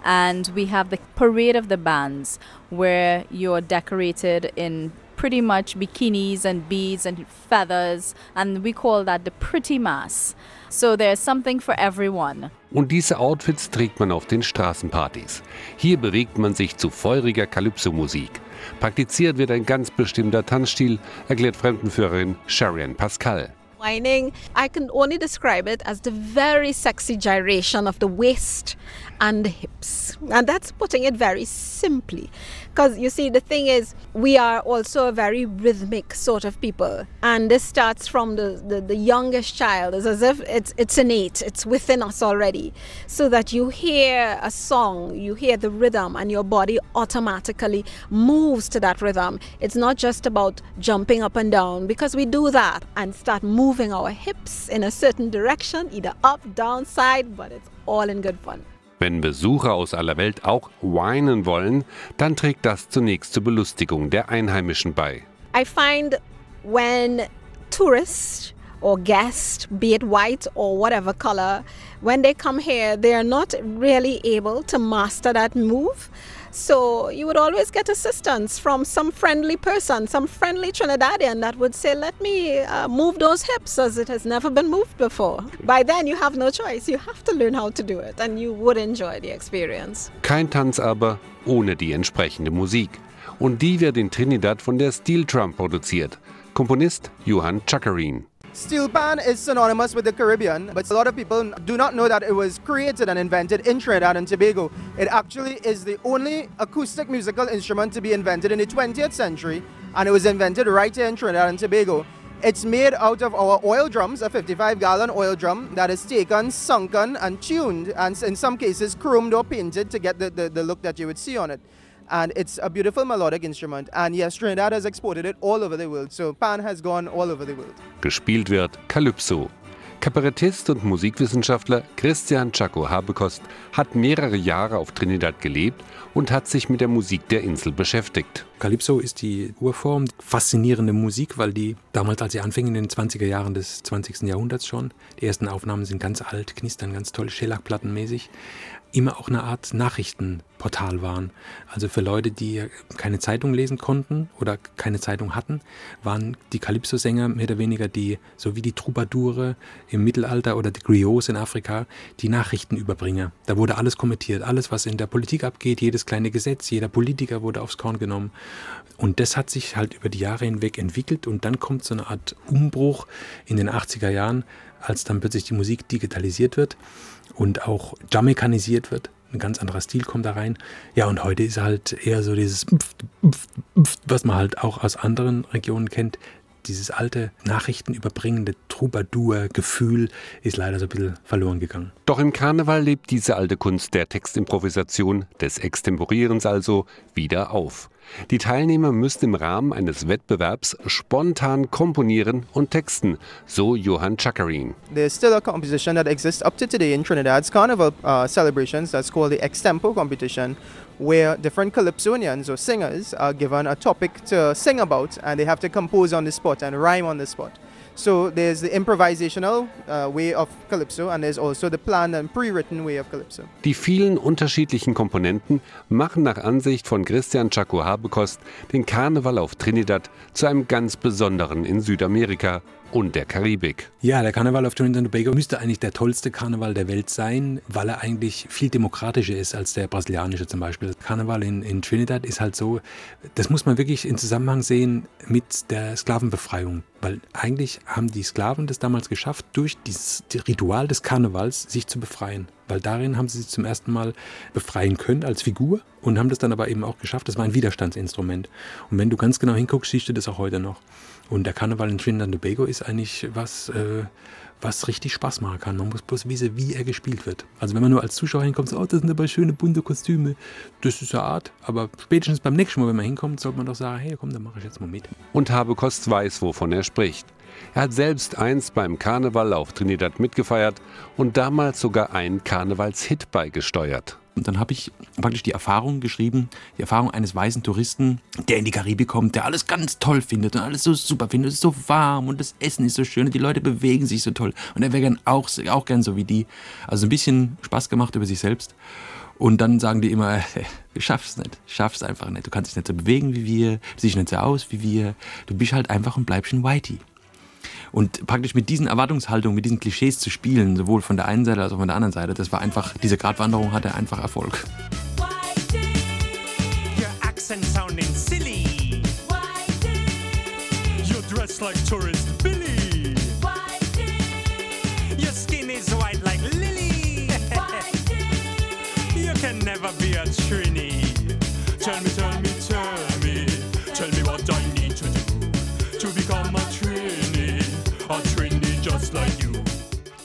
And we have the parade of the bands where you're decorated in pretty much bikinis and beads and feathers. And we call that the pretty mass. So there's something for everyone. Und diese Outfits trägt man auf den Straßenpartys. Hier bewegt man sich zu feuriger Calypso-Musik. Praktiziert wird ein ganz bestimmter Tanzstil, erklärt Fremdenführerin Sharian Pascal. Whining, I can only describe it as the very sexy gyration of the waist and the hips. And that's putting it very simply. Because you see, the thing is, we are also a very rhythmic sort of people. And this starts from the, the, the youngest child. It's as if it's, it's innate, it's within us already. So that you hear a song, you hear the rhythm, and your body automatically moves to that rhythm. It's not just about jumping up and down, because we do that and start moving our hips in a certain direction, either up, down, side, but it's all in good fun. Wenn Besucher aus aller Welt auch weinen wollen, dann trägt das zunächst zur Belustigung der Einheimischen bei. I find when tourists or guests, be it white or whatever color, when they come here, they are not really able to master that move. So you would always get assistance from some friendly person, some friendly Trinidadian that would say, Let me uh, move those hips as it has never been moved before. By then, you have no choice. You have to learn how to do it and you would enjoy the experience. Kein Tanz aber ohne die entsprechende Musik. Und die wird in Trinidad von der Steel Drum produziert. Komponist Johann Chakarin. Steel pan is synonymous with the Caribbean, but a lot of people do not know that it was created and invented in Trinidad and Tobago. It actually is the only acoustic musical instrument to be invented in the 20th century, and it was invented right here in Trinidad and Tobago. It's made out of our oil drums, a 55 gallon oil drum that is taken, sunken, and tuned, and in some cases chromed or painted to get the, the, the look that you would see on it. And it's a beautiful melodic instrument. And yes, Trinidad has exported it all over the world. So Pan has gone all over the world. Gespielt wird Calypso. Kabarettist und Musikwissenschaftler Christian Chaco Habekost hat mehrere Jahre auf Trinidad gelebt und hat sich mit der Musik der Insel beschäftigt. Calypso ist die Urform, faszinierende Musik, weil die damals, als sie anfing, in den 20er Jahren des 20. Jahrhunderts schon, die ersten Aufnahmen sind ganz alt, knistern ganz toll, Schellackplattenmäßig, immer auch eine Art Nachrichtenportal waren. Also für Leute, die keine Zeitung lesen konnten oder keine Zeitung hatten, waren die Calypso-Sänger mehr oder weniger die, so wie die Troubadoure im Mittelalter oder die Griots in Afrika, die Nachrichtenüberbringer. Da wurde alles kommentiert, alles, was in der Politik abgeht, jedes kleine Gesetz, jeder Politiker wurde aufs Korn genommen. Und das hat sich halt über die Jahre hinweg entwickelt und dann kommt so eine Art Umbruch in den 80er Jahren, als dann plötzlich die Musik digitalisiert wird und auch jamaikanisiert wird. Ein ganz anderer Stil kommt da rein. Ja, und heute ist halt eher so dieses, was man halt auch aus anderen Regionen kennt. Dieses alte Nachrichtenüberbringende Troubadour-Gefühl ist leider so ein bisschen verloren gegangen. Doch im Karneval lebt diese alte Kunst der Textimprovisation, des Extemporierens also, wieder auf. Die Teilnehmer müssen im Rahmen eines Wettbewerbs spontan komponieren und texten, so Johann Chakarin. There's still a composition that exists up to today in Trinidad's carnival uh, celebrations that's called the Extempo competition, where different calypsonians or singers are given a topic to sing about and they have to compose on the spot and rhyme on the spot. So there's the improvisational uh, way of Calypso and there's also the planned and pre-written way of Calypso. Die vielen unterschiedlichen Komponenten machen nach Ansicht von Christian Chaco Habekost den Karneval auf Trinidad zu einem ganz besonderen in Südamerika und der Karibik. Ja, der Karneval auf Trinidad und Tobago müsste eigentlich der tollste Karneval der Welt sein, weil er eigentlich viel demokratischer ist als der brasilianische zum Beispiel. Das Karneval in, in Trinidad ist halt so, das muss man wirklich in Zusammenhang sehen mit der Sklavenbefreiung. Weil eigentlich haben die Sklaven das damals geschafft, durch dieses Ritual des Karnevals sich zu befreien. Weil darin haben sie sich zum ersten Mal befreien können als Figur und haben das dann aber eben auch geschafft. Das war ein Widerstandsinstrument. Und wenn du ganz genau hinguckst, siehst du das auch heute noch. Und der Karneval in Trinidad und Tobago ist eigentlich was, äh, was richtig Spaß machen kann. Man muss bloß wissen, wie er gespielt wird. Also wenn man nur als Zuschauer hinkommt, so, oh, das sind aber schöne bunte Kostüme, das ist eine Art. Aber spätestens beim nächsten Mal, wenn man hinkommt, sollte man doch sagen, hey, komm, dann mache ich jetzt mal mit. Und Habekost weiß, wovon er spricht. Er hat selbst einst beim Karneval auf Trinidad mitgefeiert und damals sogar einen Karnevalshit beigesteuert. Und dann habe ich praktisch die Erfahrung geschrieben, die Erfahrung eines weißen Touristen, der in die Karibik kommt, der alles ganz toll findet und alles so super findet, es ist so warm und das Essen ist so schön und die Leute bewegen sich so toll und er wäre gern auch, auch gern so wie die. Also ein bisschen Spaß gemacht über sich selbst. Und dann sagen die immer, (laughs) du schaffst es nicht, schaffst einfach nicht. Du kannst dich nicht so bewegen wie wir, du siehst nicht so aus wie wir. Du bist halt einfach und bleibst ein Whitey. Und praktisch mit diesen Erwartungshaltungen, mit diesen Klischees zu spielen, sowohl von der einen Seite als auch von der anderen Seite, das war einfach, diese Gratwanderung hatte einfach Erfolg. Never be a trini. Tell me, tell me.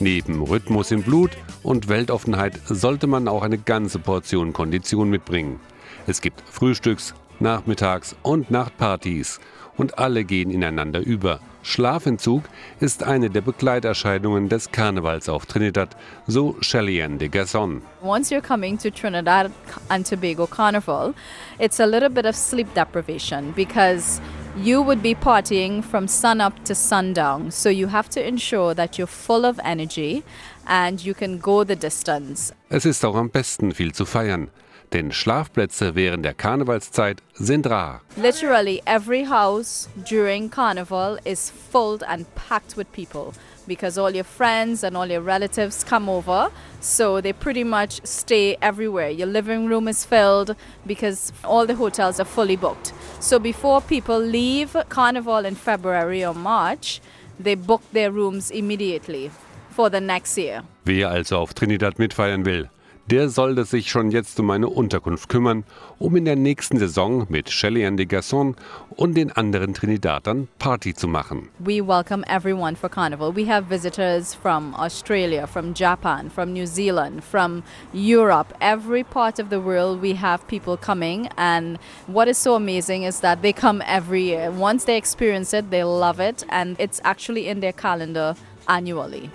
Neben Rhythmus im Blut und Weltoffenheit sollte man auch eine ganze Portion Kondition mitbringen. Es gibt Frühstücks-, Nachmittags- und Nachtpartys und alle gehen ineinander über. Schlafentzug ist eine der Begleiterscheinungen des Karnevals auf Trinidad, so Cheyenne de Gasson. Once you're coming to Trinidad and Tobago Carnival, it's a little bit of sleep deprivation because you would be partying from sun up to sundown. So you have to ensure that you're full of energy and you can go the distance. Es ist auch am besten, viel zu feiern, denn Schlafplätze während der Karnevalszeit sind rar. Literally every house during carnival is full and packed with people because all your friends and all your relatives come over. So they pretty much stay everywhere. Your living room is filled because all the hotels are fully booked. So before people leave carnival in February or March, they book their rooms immediately for the next year. Wer also auf Trinidad mitfeiern will, der sollte sich schon jetzt um eine Unterkunft kümmern, um in der nächsten Saison mit Shelly de Gasson und den anderen Trinidadern Party zu machen. We welcome everyone for Carnival. We have visitors from Australia, from Japan, from New Zealand, from Europe, every part of the world. We have people coming, and what is so amazing is that they come every year. Once they experience it, they love it, and it's actually in their calendar annually.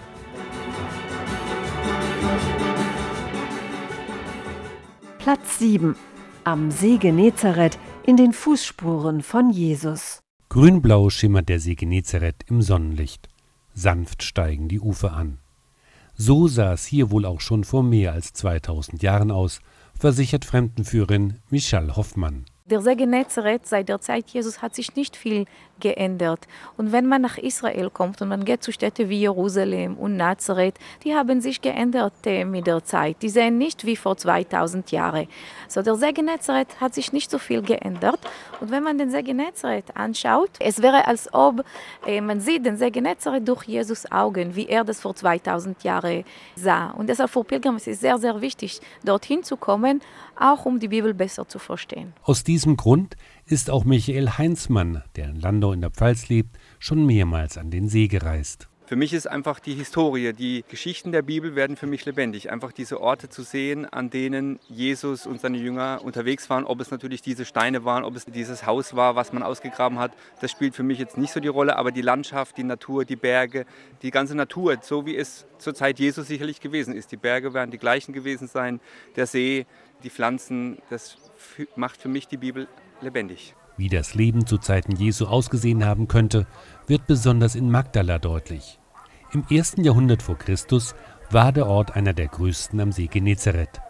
Platz 7. Am See Genezareth in den Fußspuren von Jesus. Grünblau schimmert der See Genezareth im Sonnenlicht. Sanft steigen die Ufer an. So sah es hier wohl auch schon vor mehr als 2000 Jahren aus, versichert Fremdenführerin Michelle Hoffmann. Der See Genezareth seit der Zeit Jesus hat sich nicht viel geändert. Und wenn man nach Israel kommt und man geht zu Städten wie Jerusalem und Nazareth, die haben sich geändert äh, mit der Zeit. Die sehen nicht wie vor 2000 Jahren. So der See Genezareth hat sich nicht so viel geändert. Und wenn man den See Genezareth anschaut, es wäre als ob äh, man sieht den See Genezareth durch Jesus Augen, wie er das vor 2000 Jahren sah. Und deshalb für Pilger ist es sehr, sehr wichtig, dorthin zu kommen, auch um die Bibel besser zu verstehen. Aus diesem Grund ist auch Michael Heinzmann, der in Landau in der Pfalz lebt, schon mehrmals an den See gereist. Für mich ist einfach die Historie, die Geschichten der Bibel werden für mich lebendig. Einfach diese Orte zu sehen, an denen Jesus und seine Jünger unterwegs waren. Ob es natürlich diese Steine waren, ob es dieses Haus war, was man ausgegraben hat, das spielt für mich jetzt nicht so die Rolle. Aber die Landschaft, die Natur, die Berge, die ganze Natur, so wie es zur Zeit Jesus sicherlich gewesen ist. Die Berge werden die gleichen gewesen sein, der See, die Pflanzen, das macht für mich die Bibel lebendig. Wie das Leben zu Zeiten Jesu ausgesehen haben könnte, wird besonders in Magdala deutlich. Im ersten Jahrhundert vor Christus war der Ort einer der größten am See Genezareth.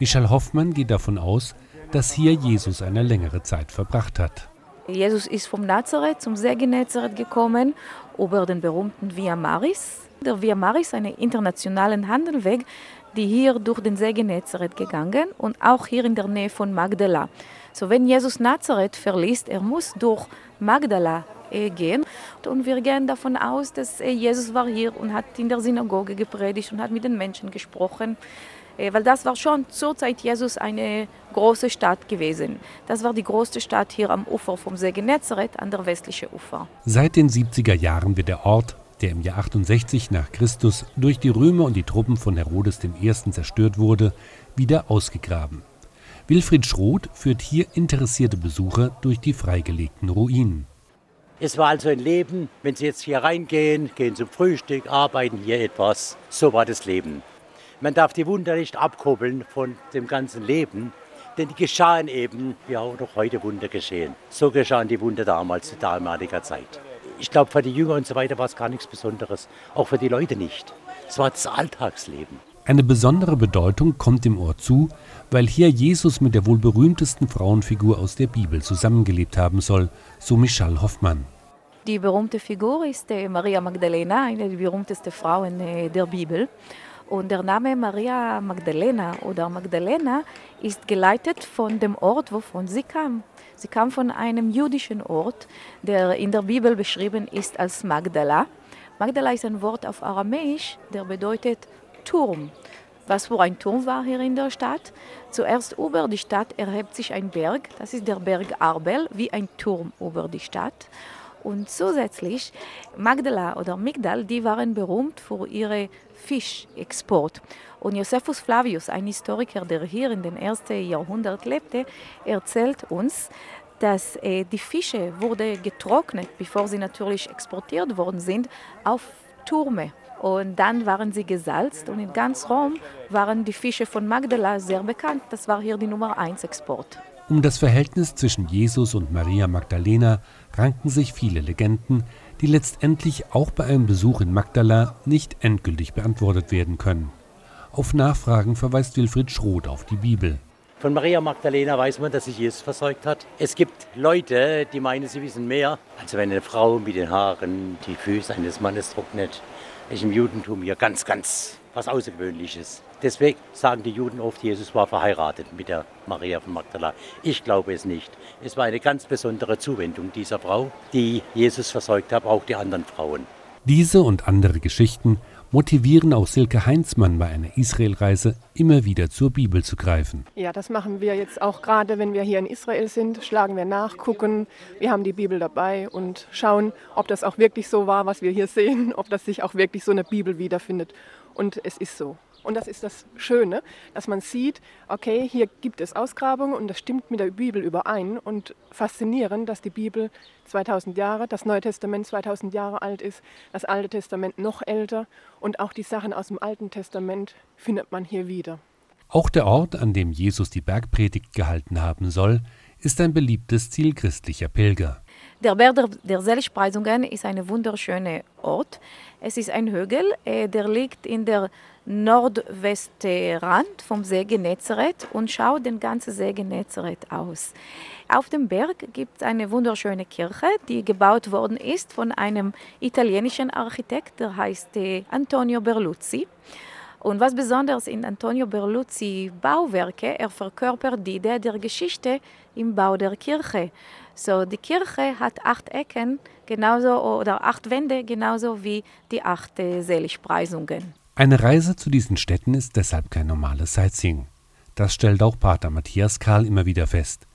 Michel Hoffmann geht davon aus, dass hier Jesus eine längere Zeit verbracht hat. Jesus ist vom Nazareth zum See Genezareth gekommen über den berühmten Via Maris. Der Via Maris ist ein internationaler Handelweg, die hier durch den See Genezareth gegangen und auch hier in der Nähe von Magdala. So, wenn Jesus Nazareth verließ, er muss durch Magdala äh, gehen. Und wir gehen davon aus, dass äh, Jesus war hier und hat in der Synagoge gepredigt und hat mit den Menschen gesprochen. Äh, weil das war schon zur Zeit Jesus eine große Stadt gewesen. Das war die größte Stadt hier am Ufer vom See Genezareth an der westlichen Ufer. Seit den 70er Jahren wird der Ort, der im Jahr 68 nach Christus durch die Römer und die Truppen von Herodes I. zerstört wurde, wieder ausgegraben. Wilfried Schroth führt hier interessierte Besucher durch die freigelegten Ruinen. Es war also ein Leben, wenn Sie jetzt hier reingehen, gehen zum Frühstück, arbeiten hier etwas. So war das Leben. Man darf die Wunder nicht abkoppeln von dem ganzen Leben, denn die geschahen eben, wie auch noch heute Wunder geschehen. So geschahen die Wunder damals, zu damaliger Zeit. Ich glaube, für die Jünger und so weiter war es gar nichts Besonderes, auch für die Leute nicht. Es war das Alltagsleben. Eine besondere Bedeutung kommt dem Ort zu, weil hier Jesus mit der wohl berühmtesten Frauenfigur aus der Bibel zusammengelebt haben soll, so Michal Hoffmann. Die berühmte Figur ist Maria Magdalena, eine der berühmtesten Frauen äh, der Bibel. Und der Name Maria Magdalena oder Magdalena ist geleitet von dem Ort, wovon sie kam. Sie kam von einem jüdischen Ort, der in der Bibel beschrieben ist als Magdala. Magdala ist ein Wort auf Aramäisch, der bedeutet Turm. was für ein Turm war hier in der Stadt. Zuerst über die Stadt erhebt sich ein Berg, das ist der Berg Arbel, wie ein Turm über die Stadt. Und zusätzlich Magdala oder Migdal, die waren berühmt für ihre Fischexport. Und Josephus Flavius, ein Historiker, der hier in den ersten Jahrhundert lebte, erzählt uns, dass äh, die Fische wurde getrocknet, bevor sie natürlich exportiert worden sind, auf Türme. Und dann waren sie gesalzt und in ganz Rom waren die Fische von Magdala sehr bekannt. Das war hier die Nummer 1 Export. Um das Verhältnis zwischen Jesus und Maria Magdalena ranken sich viele Legenden, die letztendlich auch bei einem Besuch in Magdala nicht endgültig beantwortet werden können. Auf Nachfragen verweist Wilfried Schroth auf die Bibel. Von Maria Magdalena weiß man, dass sich Jesus versorgt hat. Es gibt Leute, die meinen, sie wissen mehr. Also wenn eine Frau mit den Haaren die Füße eines Mannes trocknet, ist im Judentum hier ganz, ganz was Außergewöhnliches. Deswegen sagen die Juden oft, Jesus war verheiratet mit der Maria von Magdala. Ich glaube es nicht. Es war eine ganz besondere Zuwendung dieser Frau, die Jesus versorgt hat, auch die anderen Frauen. Diese und andere Geschichten motivieren auch Silke Heinzmann bei einer Israelreise immer wieder zur Bibel zu greifen. Ja, das machen wir jetzt auch gerade, wenn wir hier in Israel sind, schlagen wir nach, gucken, wir haben die Bibel dabei und schauen, ob das auch wirklich so war, was wir hier sehen, ob das sich auch wirklich so eine Bibel wiederfindet. Und es ist so. Und das ist das Schöne, dass man sieht, okay, hier gibt es Ausgrabungen und das stimmt mit der Bibel überein. Und faszinierend, dass die Bibel 2000 Jahre, das Neue Testament 2000 Jahre alt ist, das Alte Testament noch älter und auch die Sachen aus dem Alten Testament findet man hier wieder. Auch der Ort, an dem Jesus die Bergpredigt gehalten haben soll, ist ein beliebtes Ziel christlicher Pilger. Der Berg der, Seligpreisungen ist ein wunderschöner Ort. Es ist ein Hügel, äh, der liegt in der Nordwestrand vom See Genezareth und schaut den ganzen See Genezareth aus. Auf dem Berg gibt es eine wunderschöne Kirche, die gebaut worden ist von einem italienischen Architekt, der heißt äh, Antonio Berluzzi. Und was besonders in Antonio Berluzzi Bauwerke, er verkörpert die Idee der Geschichte im Bau der Kirche. So, die Kirche hat acht Ecken genauso oder acht Wände genauso wie die acht äh, Seligpreisungen. Eine Reise zu diesen Städten ist deshalb kein normales Sightseeing. Das stellt auch Pater Matthias Karl immer wieder fest.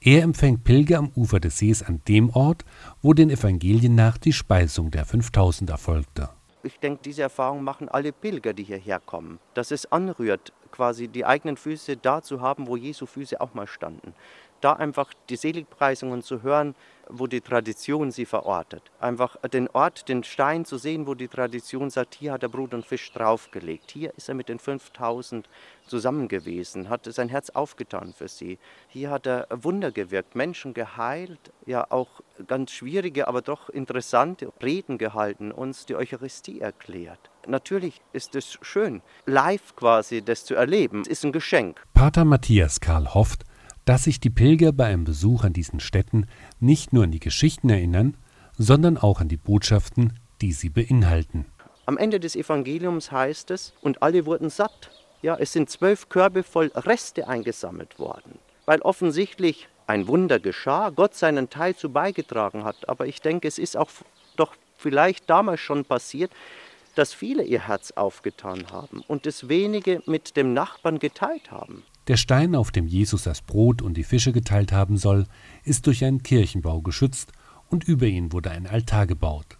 Er empfängt Pilger am Ufer des Sees an dem Ort, wo den Evangelien nach die Speisung der 5000 erfolgte. Ich denke, diese Erfahrung machen alle Pilger, die hierher kommen. Dass es anrührt, quasi die eigenen Füße da zu haben, wo Jesu Füße auch mal standen da einfach die Seligpreisungen zu hören, wo die Tradition sie verortet. Einfach den Ort, den Stein zu sehen, wo die Tradition sagt, hier hat er Brot und Fisch draufgelegt. Hier ist er mit den 5000 zusammen gewesen, hat sein Herz aufgetan für sie. Hier hat er Wunder gewirkt, Menschen geheilt, ja auch ganz schwierige, aber doch interessante Reden gehalten, uns die Eucharistie erklärt. Natürlich ist es schön, live quasi das zu erleben. Es ist ein Geschenk. Pater Matthias Karl hofft, dass sich die Pilger bei einem Besuch an diesen Städten nicht nur an die Geschichten erinnern, sondern auch an die Botschaften, die sie beinhalten. Am Ende des Evangeliums heißt es, und alle wurden satt. Ja, es sind zwölf Körbe voll Reste eingesammelt worden, weil offensichtlich ein Wunder geschah, Gott seinen Teil zu beigetragen hat. Aber ich denke, es ist auch doch vielleicht damals schon passiert, dass viele ihr Herz aufgetan haben und das wenige mit dem Nachbarn geteilt haben. Der Stein, auf dem Jesus das Brot und die Fische geteilt haben soll, ist durch einen Kirchenbau geschützt und über ihn wurde ein Altar gebaut.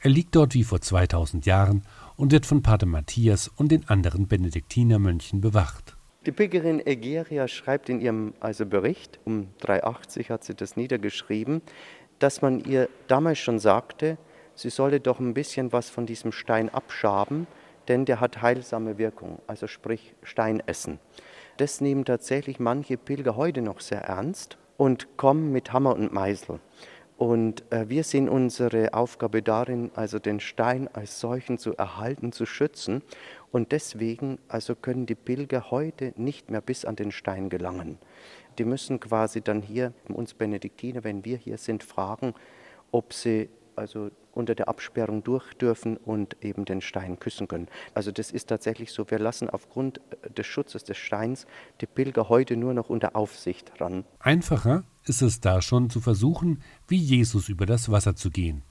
Er liegt dort wie vor 2000 Jahren und wird von Pater Matthias und den anderen Benediktinermönchen bewacht. Die Pilgerin Egeria schreibt in ihrem also Bericht, um 380 hat sie das niedergeschrieben, dass man ihr damals schon sagte, sie solle doch ein bisschen was von diesem Stein abschaben, denn der hat heilsame Wirkung, also sprich Stein essen. Das nehmen tatsächlich manche Pilger heute noch sehr ernst und kommen mit Hammer und Meißel. Und äh, wir sehen unsere Aufgabe darin, also den Stein als solchen zu erhalten, zu schützen. Und deswegen also können die Pilger heute nicht mehr bis an den Stein gelangen. Die müssen quasi dann hier uns Benediktiner, wenn wir hier sind, fragen, ob sie also unter der Absperrung durch dürfen und eben den Stein küssen können. Also das ist tatsächlich so, wir lassen aufgrund äh, des Schutzes des Steins die Pilger heute nur noch unter Aufsicht ran. Einfacher ist es da schon zu versuchen, wie Jesus über das Wasser zu gehen.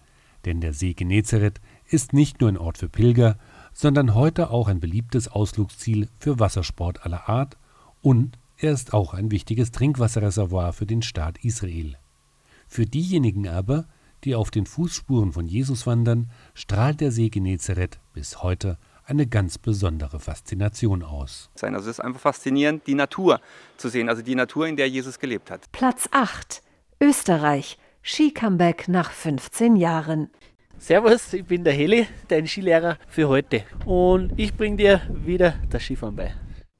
Denn der See Genezareth ist nicht nur ein Ort für Pilger, sondern heute auch ein beliebtes Ausflugsziel für Wassersport aller Art und er ist auch ein wichtiges Trinkwasserreservoir für den Staat Israel. Für diejenigen aber, die auf den Fußspuren von Jesus wandern, strahlt der See Genezareth bis heute eine ganz besondere Faszination aus. Also es ist einfach faszinierend, die Natur zu sehen, also die Natur, in der Jesus gelebt hat. Platz 8. Österreich. Ski-Comeback nach 15 Jahren. Servus, ich bin der Heli, dein Skilehrer für heute. Und ich bringe dir wieder das Skifahren bei.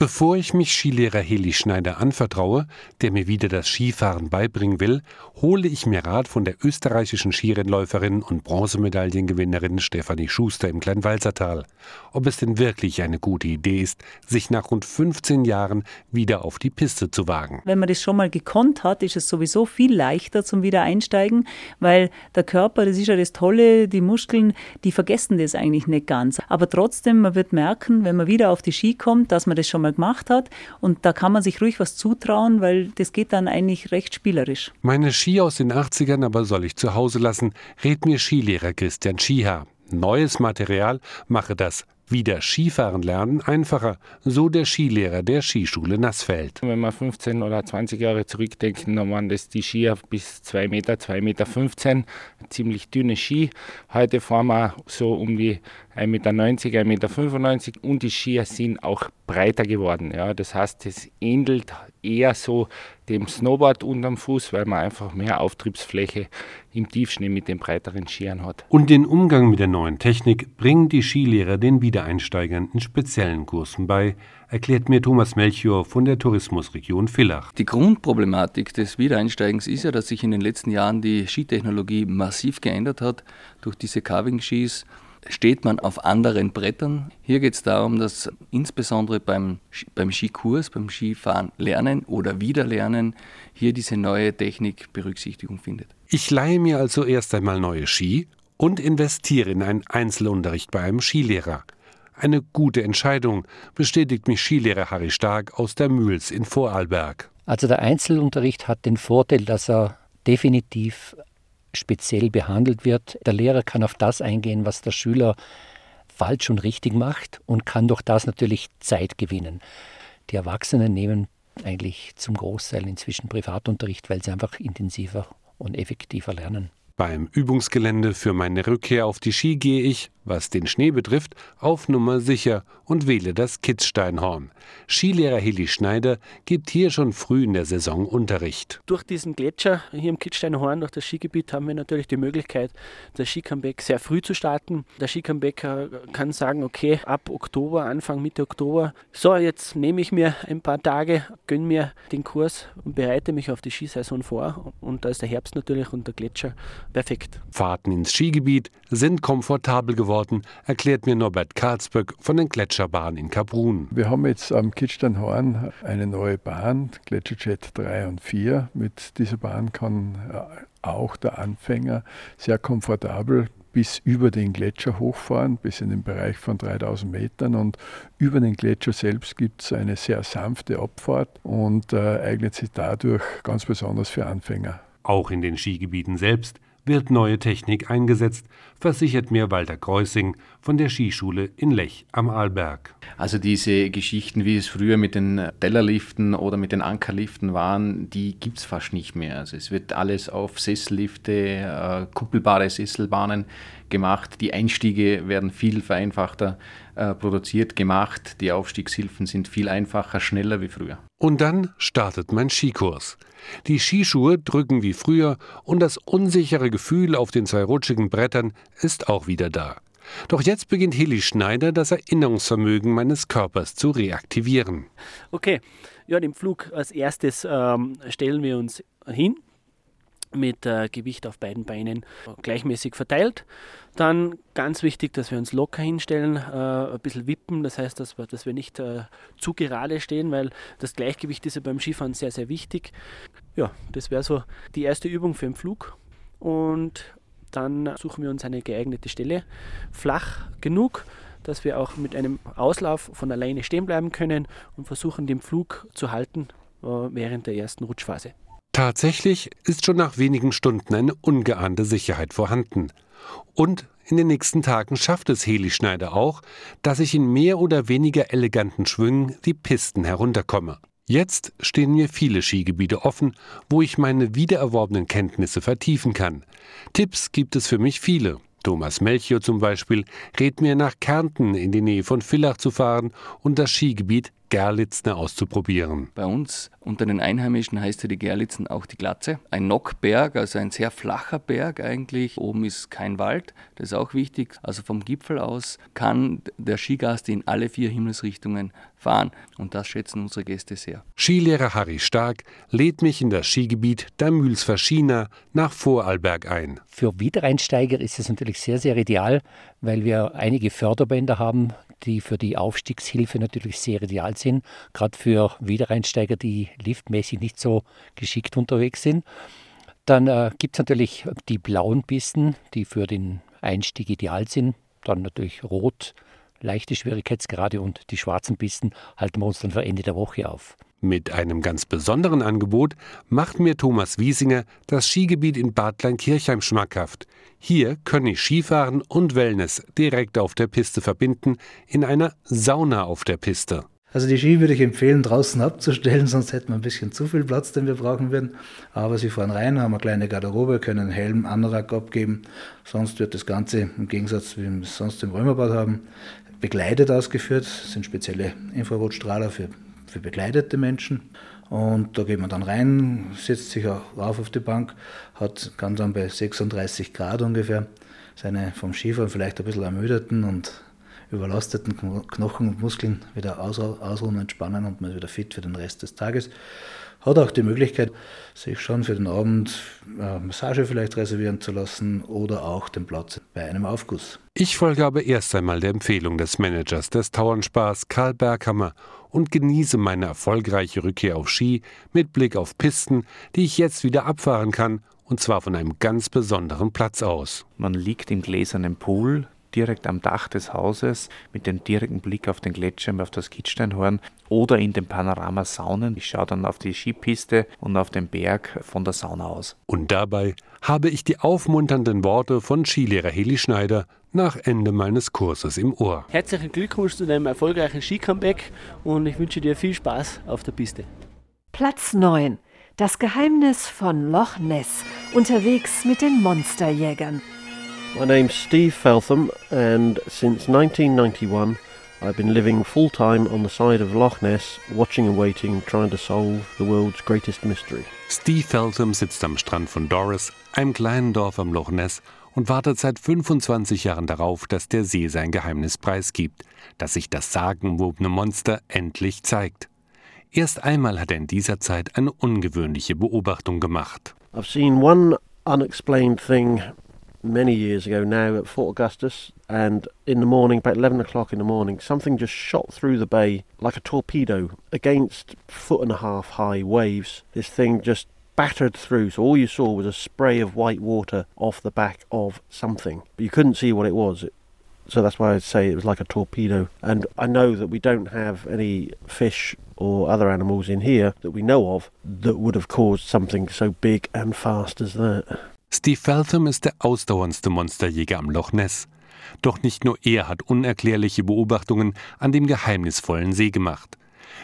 Bevor ich mich Skilehrer Heli Schneider anvertraue, der mir wieder das Skifahren beibringen will, hole ich mir Rat von der österreichischen Skirennläuferin und Bronzemedaillengewinnerin Stefanie Schuster im Kleinwalsertal, ob es denn wirklich eine gute Idee ist, sich nach rund 15 Jahren wieder auf die Piste zu wagen. Wenn man das schon mal gekonnt hat, ist es sowieso viel leichter zum Wiedereinsteigen, weil der Körper, das ist ja das Tolle, die Muskeln, die vergessen das eigentlich nicht ganz. Aber trotzdem, man wird merken, wenn man wieder auf die Ski kommt, dass man das schon mal gemacht hat. Und da kann man sich ruhig was zutrauen, weil das geht dann eigentlich recht spielerisch. Meine Ski aus den 80ern aber soll ich zu Hause lassen, rät mir Skilehrer Christian Skiha. Neues Material mache das wieder Skifahren lernen einfacher, so der Skilehrer der Skischule Nassfeld. Wenn wir 15 oder 20 Jahre zurückdenken, dann waren das die Skier bis 2 Meter, 2,15 Meter, 15, ziemlich dünne Ski. Heute fahren wir so um die 1,90 Meter, 1,95 Meter und die Skier sind auch breiter geworden. Ja. Das heißt, es ähnelt eher so dem Snowboard unterm Fuß, weil man einfach mehr Auftriebsfläche im Tiefschnee mit den breiteren Skiern hat. Und den Umgang mit der neuen Technik bringen die Skilehrer den Wiedereinsteigern in speziellen Kursen bei, erklärt mir Thomas Melchior von der Tourismusregion Villach. Die Grundproblematik des Wiedereinsteigens ist ja, dass sich in den letzten Jahren die Skitechnologie massiv geändert hat durch diese Carving-Skis steht man auf anderen Brettern. Hier geht es darum, dass insbesondere beim, beim Skikurs, beim Skifahren lernen oder Wiederlernen hier diese neue Technik Berücksichtigung findet. Ich leihe mir also erst einmal neue Ski und investiere in einen Einzelunterricht bei einem Skilehrer. Eine gute Entscheidung, bestätigt mich Skilehrer Harry Stark aus der Mühls in Vorarlberg. Also der Einzelunterricht hat den Vorteil, dass er definitiv speziell behandelt wird. Der Lehrer kann auf das eingehen, was der Schüler falsch und richtig macht und kann durch das natürlich Zeit gewinnen. Die Erwachsenen nehmen eigentlich zum Großteil inzwischen Privatunterricht, weil sie einfach intensiver und effektiver lernen. Beim Übungsgelände für meine Rückkehr auf die Ski gehe ich, was den Schnee betrifft, auf Nummer sicher und wähle das Kitzsteinhorn. Skilehrer Heli Schneider gibt hier schon früh in der Saison Unterricht. Durch diesen Gletscher hier im Kitzsteinhorn, durch das Skigebiet, haben wir natürlich die Möglichkeit, das Skicomeback sehr früh zu starten. Der Skicomebacker kann sagen, okay, ab Oktober, Anfang, Mitte Oktober, so, jetzt nehme ich mir ein paar Tage, gönne mir den Kurs und bereite mich auf die Skisaison vor. Und da ist der Herbst natürlich und der Gletscher perfekt. Fahrten ins Skigebiet sind komfortabel geworden erklärt mir Norbert Karlsböck von den Gletscherbahnen in Kaprun. Wir haben jetzt am Kitzsteinhorn eine neue Bahn, Gletscherjet 3 und 4. Mit dieser Bahn kann äh, auch der Anfänger sehr komfortabel bis über den Gletscher hochfahren, bis in den Bereich von 3000 Metern. Und über den Gletscher selbst gibt es eine sehr sanfte Abfahrt und äh, eignet sich dadurch ganz besonders für Anfänger. Auch in den Skigebieten selbst wird neue Technik eingesetzt, versichert mir Walter Kreusing von der Skischule in Lech am Arlberg. Also diese Geschichten, wie es früher mit den Tellerliften oder mit den Ankerliften waren, die gibt es fast nicht mehr. Also es wird alles auf Sessellifte, äh, kuppelbare Sesselbahnen gemacht. Die Einstiege werden viel vereinfachter äh, produziert, gemacht. Die Aufstiegshilfen sind viel einfacher, schneller wie früher. Und dann startet mein Skikurs. Die Skischuhe drücken wie früher und das unsichere Gefühl auf den zwei rutschigen Brettern ist auch wieder da. Doch jetzt beginnt Heli Schneider das Erinnerungsvermögen meines Körpers zu reaktivieren. Okay, ja, im Flug als erstes ähm, stellen wir uns hin mit äh, Gewicht auf beiden Beinen gleichmäßig verteilt. Dann ganz wichtig, dass wir uns locker hinstellen, äh, ein bisschen wippen, das heißt, dass wir, dass wir nicht äh, zu gerade stehen, weil das Gleichgewicht ist ja beim Skifahren sehr, sehr wichtig. Ja, das wäre so die erste Übung für den Flug. Und dann suchen wir uns eine geeignete Stelle, flach genug, dass wir auch mit einem Auslauf von alleine stehen bleiben können und versuchen, den Flug zu halten äh, während der ersten Rutschphase. Tatsächlich ist schon nach wenigen Stunden eine ungeahnte Sicherheit vorhanden. Und in den nächsten Tagen schafft es Heli Schneider auch, dass ich in mehr oder weniger eleganten Schwüngen die Pisten herunterkomme. Jetzt stehen mir viele Skigebiete offen, wo ich meine wiedererworbenen Kenntnisse vertiefen kann. Tipps gibt es für mich viele. Thomas Melchior zum Beispiel rät mir nach Kärnten in die Nähe von Villach zu fahren und das Skigebiet Gerlitzner auszuprobieren. Bei uns unter den Einheimischen heißt ja die Gerlitzen auch die Glatze. Ein Nockberg, also ein sehr flacher Berg eigentlich. Oben ist kein Wald, das ist auch wichtig. Also vom Gipfel aus kann der Skigast in alle vier Himmelsrichtungen fahren. Und das schätzen unsere Gäste sehr. Skilehrer Harry Stark lädt mich in das Skigebiet der Mühlsverschiener nach Vorarlberg ein. Für Wiedereinsteiger ist es natürlich sehr, sehr ideal, weil wir einige Förderbänder haben, die für die Aufstiegshilfe natürlich sehr ideal sind, gerade für Wiedereinsteiger, die liftmäßig nicht so geschickt unterwegs sind. Dann äh, gibt es natürlich die blauen Pisten, die für den Einstieg ideal sind. Dann natürlich rot, leichte Schwierigkeitsgrade und die schwarzen Pisten halten wir uns dann für Ende der Woche auf. Mit einem ganz besonderen Angebot macht mir Thomas Wiesinger das Skigebiet in Bad Kleinkirchheim schmackhaft. Hier können ich Skifahren und Wellness direkt auf der Piste verbinden, in einer Sauna auf der Piste. Also die Ski würde ich empfehlen, draußen abzustellen, (laughs) sonst hätten wir ein bisschen zu viel Platz, den wir brauchen würden. Aber sie fahren rein, haben eine kleine Garderobe, können Helm, Anorak abgeben. Sonst wird das Ganze im Gegensatz, wie wir es sonst im Römerbad haben, begleitet ausgeführt. Das sind spezielle Infrarotstrahler für für bekleidete Menschen. Und da geht man dann rein, setzt sich auch rauf auf die Bank, hat, kann dann bei 36 Grad ungefähr seine vom Skifahren vielleicht ein bisschen ermüdeten und überlasteten Knochen und Muskeln wieder ausruhen, entspannen und man ist wieder fit für den Rest des Tages. Hat auch die Möglichkeit, sich schon für den Abend eine Massage vielleicht reservieren zu lassen oder auch den Platz bei einem Aufguss. Ich folge aber erst einmal der Empfehlung des Managers des Tauernspaß Karl Berghammer und genieße meine erfolgreiche Rückkehr auf Ski mit Blick auf Pisten, die ich jetzt wieder abfahren kann, und zwar von einem ganz besonderen Platz aus. Man liegt im gläsernen Pool, direkt am Dach des Hauses mit dem direkten Blick auf den Gletscher, auf das Kitzsteinhorn oder in den Panoramasaunen. Ich schaue dann auf die Skipiste und auf den Berg von der Sauna aus. Und dabei habe ich die aufmunternden Worte von Skilehrer Heli Schneider nach Ende meines Kurses im Ohr. Herzlichen Glückwunsch zu deinem erfolgreichen Skicomeback und ich wünsche dir viel Spaß auf der Piste. Platz 9. Das Geheimnis von Loch Ness. Unterwegs mit den Monsterjägern. My name's Steve Feltham, and since 1991, I've been living full time on the side of Loch Ness, watching and waiting, trying to solve the world's greatest mystery. Steve Feltham sitzt am Strand von Doris, einem kleinen Dorf am Loch Ness, und wartet seit 25 Jahren darauf, dass der See sein Geheimnis preisgibt, dass sich das sagenwobene Monster endlich zeigt. Erst einmal hat er in dieser Zeit eine ungewöhnliche Beobachtung gemacht. I've seen one unexplained thing many years ago now at Fort Augustus, and in the morning, about 11 o'clock in the morning, something just shot through the bay like a torpedo against foot and a half high waves. This thing just battered through, so all you saw was a spray of white water off the back of something. But you couldn't see what it was. So that's why I'd say it was like a torpedo. And I know that we don't have any fish or other animals in here that we know of that would have caused something so big and fast as that. Steve Feltham ist der ausdauerndste Monsterjäger am Loch Ness. Doch nicht nur er hat unerklärliche Beobachtungen an dem geheimnisvollen See gemacht.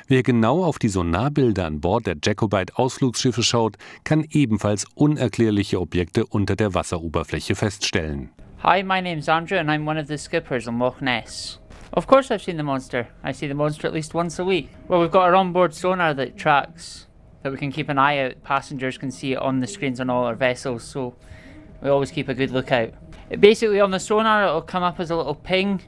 Wer genau auf die Sonarbilder an Bord der Jacobite Ausflugsschiffe schaut, kann ebenfalls unerklärliche Objekte unter der Wasseroberfläche feststellen. Hi, my name's Andrew and I'm one of the skippers on Loch Ness. Of course I've seen the monster. I see the monster at least once a week. Well, we've got our onboard sonar that tracks that we can keep an eye out. Passengers can see it on the screens on all our vessels, so we always keep a good lookout. It basically, on the sonar, it'll come up as a little ping,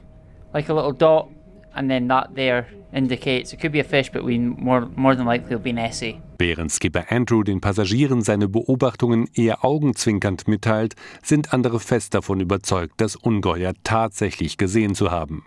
like a little dot, and then that there indicates it could be a fish, but we more more than likely will be Nessie. Während Skipper Andrew den Passagieren seine Beobachtungen eher augenzwinkernd mitteilt, sind andere fest davon überzeugt, das Ungeheuer tatsächlich gesehen zu haben.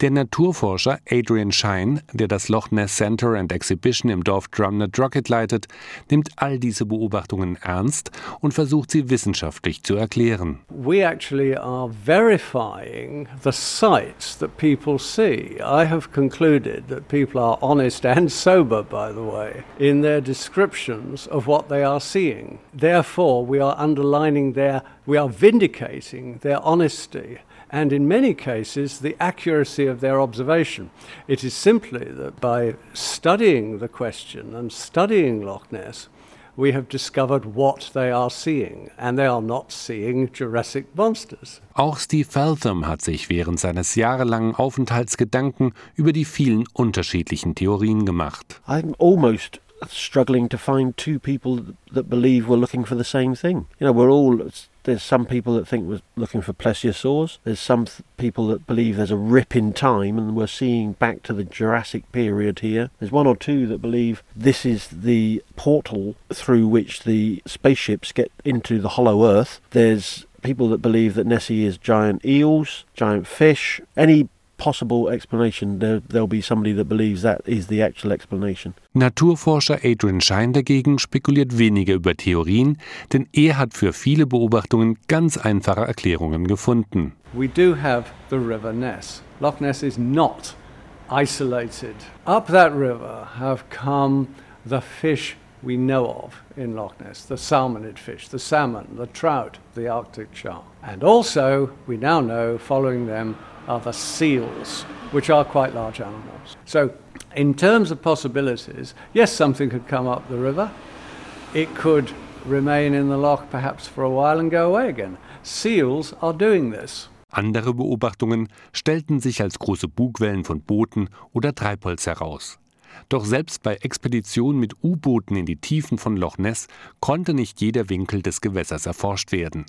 Der Naturforscher Adrian Shine, der das Loch Ness Center and Exhibition im Dorf Drumnut Rocket leitet, nimmt all diese Beobachtungen ernst und versucht sie wissenschaftlich zu erklären. We actually are verifying the sights that people see. I have concluded that people are honest and sober, by the way, in their descriptions of what they are seeing. Therefore, we are underlining their, we are vindicating their honesty and in many cases the accuracy of their observation. It is simply that by studying the question and studying Loch Ness, we have discovered what they are seeing, and they are not seeing Jurassic monsters. Auch Steve Feltham hat sich während seines jahrelangen Aufenthalts Gedanken über die vielen unterschiedlichen Theorien gemacht. I'm almost struggling to find two people that believe we're looking for the same thing. You know, we're all there's some people that think we're looking for plesiosaurs. There's some th- people that believe there's a rip in time and we're seeing back to the Jurassic period here. There's one or two that believe this is the portal through which the spaceships get into the hollow earth. There's people that believe that Nessie is giant eels, giant fish, any possible explanation, there, there'll be somebody that believes that is the actual explanation. Naturforscher Adrian Schein dagegen spekuliert weniger über Theorien, denn er hat für viele Beobachtungen ganz einfache Erklärungen gefunden. We do have the River Ness. Loch Ness is not isolated. Up that river have come the fish we know of in Loch Ness the salmonid fish, the salmon, the trout, the Arctic shark. And also, we now know, following them, are the seals, which are quite large animals. So, in terms of possibilities, yes, something could come up the river. It could remain in the loch perhaps for a while and go away again. Seals are doing this. Andere Beobachtungen stellten sich als große Bugwellen von Booten oder Treibholz heraus. Doch selbst bei Expeditionen mit U-Booten in die Tiefen von Loch Ness konnte nicht jeder Winkel des Gewässers erforscht werden.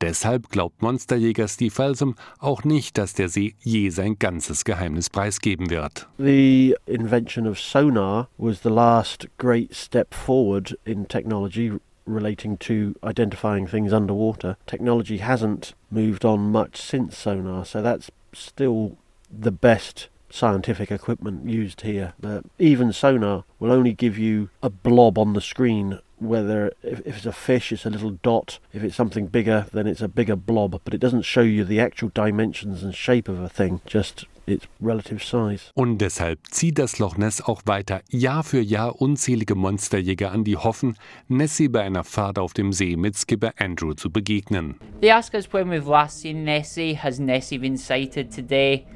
Deshalb glaubt Monsterjäger Steve Felsom auch nicht, dass der See je sein ganzes Geheimnis preisgeben wird. The invention of sonar was the last great step forward in technology relating to identifying things underwater. Technology hasn't moved on much since sonar, so that's still the best scientific equipment used here. But even sonar will only give you a blob on the screen whether if, if, it's a fish it's a little dot if it's something bigger then it's a bigger blob but it doesn't show you the actual dimensions and shape of a thing just its relative size. Und deshalb zieht das Loch Ness auch weiter Jahr für Jahr unzählige Monsterjäger an, die hoffen, Nessie bei einer Fahrt auf dem See mit Skipper Andrew zu begegnen. They ask us when we've last seen Nessie. Has Nessie been sighted today?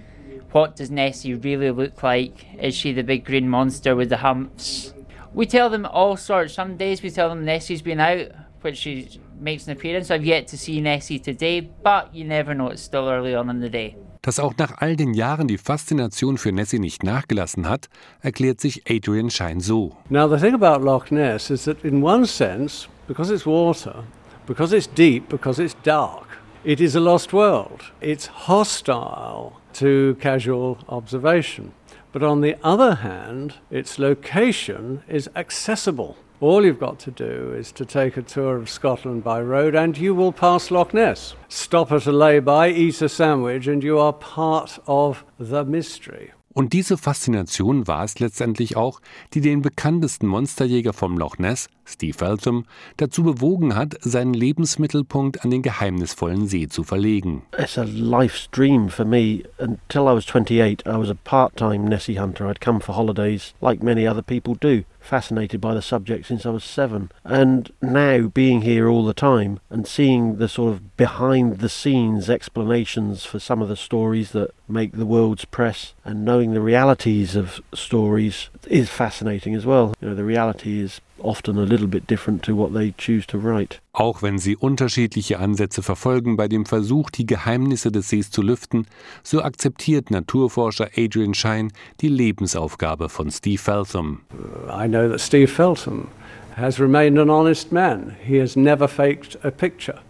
What does Nessie really look like? Is she the big green monster with the humps? We tell them all sorts. Some days we tell them Nessie's been out, which she makes an appearance. I've yet to see Nessie today, but you never know. It's still early on in the day. Dass auch nach all den Jahren die Faszination für Nessie nicht nachgelassen hat, erklärt sich Adrian Schein so. Now the thing about Loch Ness is that in one sense, because it's water, because it's deep, because it's dark, it is a lost world. It's hostile to casual observation. But on the other hand, its location is accessible. All you've got to do is to take a tour of Scotland by road and you will pass Loch Ness. Stop at a lay-by, eat a sandwich and you are part of the mystery. Und diese Faszination war es letztendlich auch, die den bekanntesten Monsterjäger vom Loch Ness, Steve Feltham, dazu bewogen hat, seinen Lebensmittelpunkt an den geheimnisvollen See zu verlegen. It's a life's dream for me. Until I was 28, I was a part-time Nessie hunter. I'd come for holidays like many other people do. fascinated by the subject since I was seven. And now being here all the time and seeing the sort of behind the scenes explanations for some of the stories that make the world's press and knowing the realities of stories is fascinating as well. You know, the reality is often a little bit different to what they choose to write. Auch wenn sie unterschiedliche Ansätze verfolgen bei dem Versuch, die Geheimnisse des Sees zu lüften, so akzeptiert Naturforscher Adrian Shine die Lebensaufgabe von Steve Feltham. I know that Steve Feltham has remained an honest man. He has never faked a picture.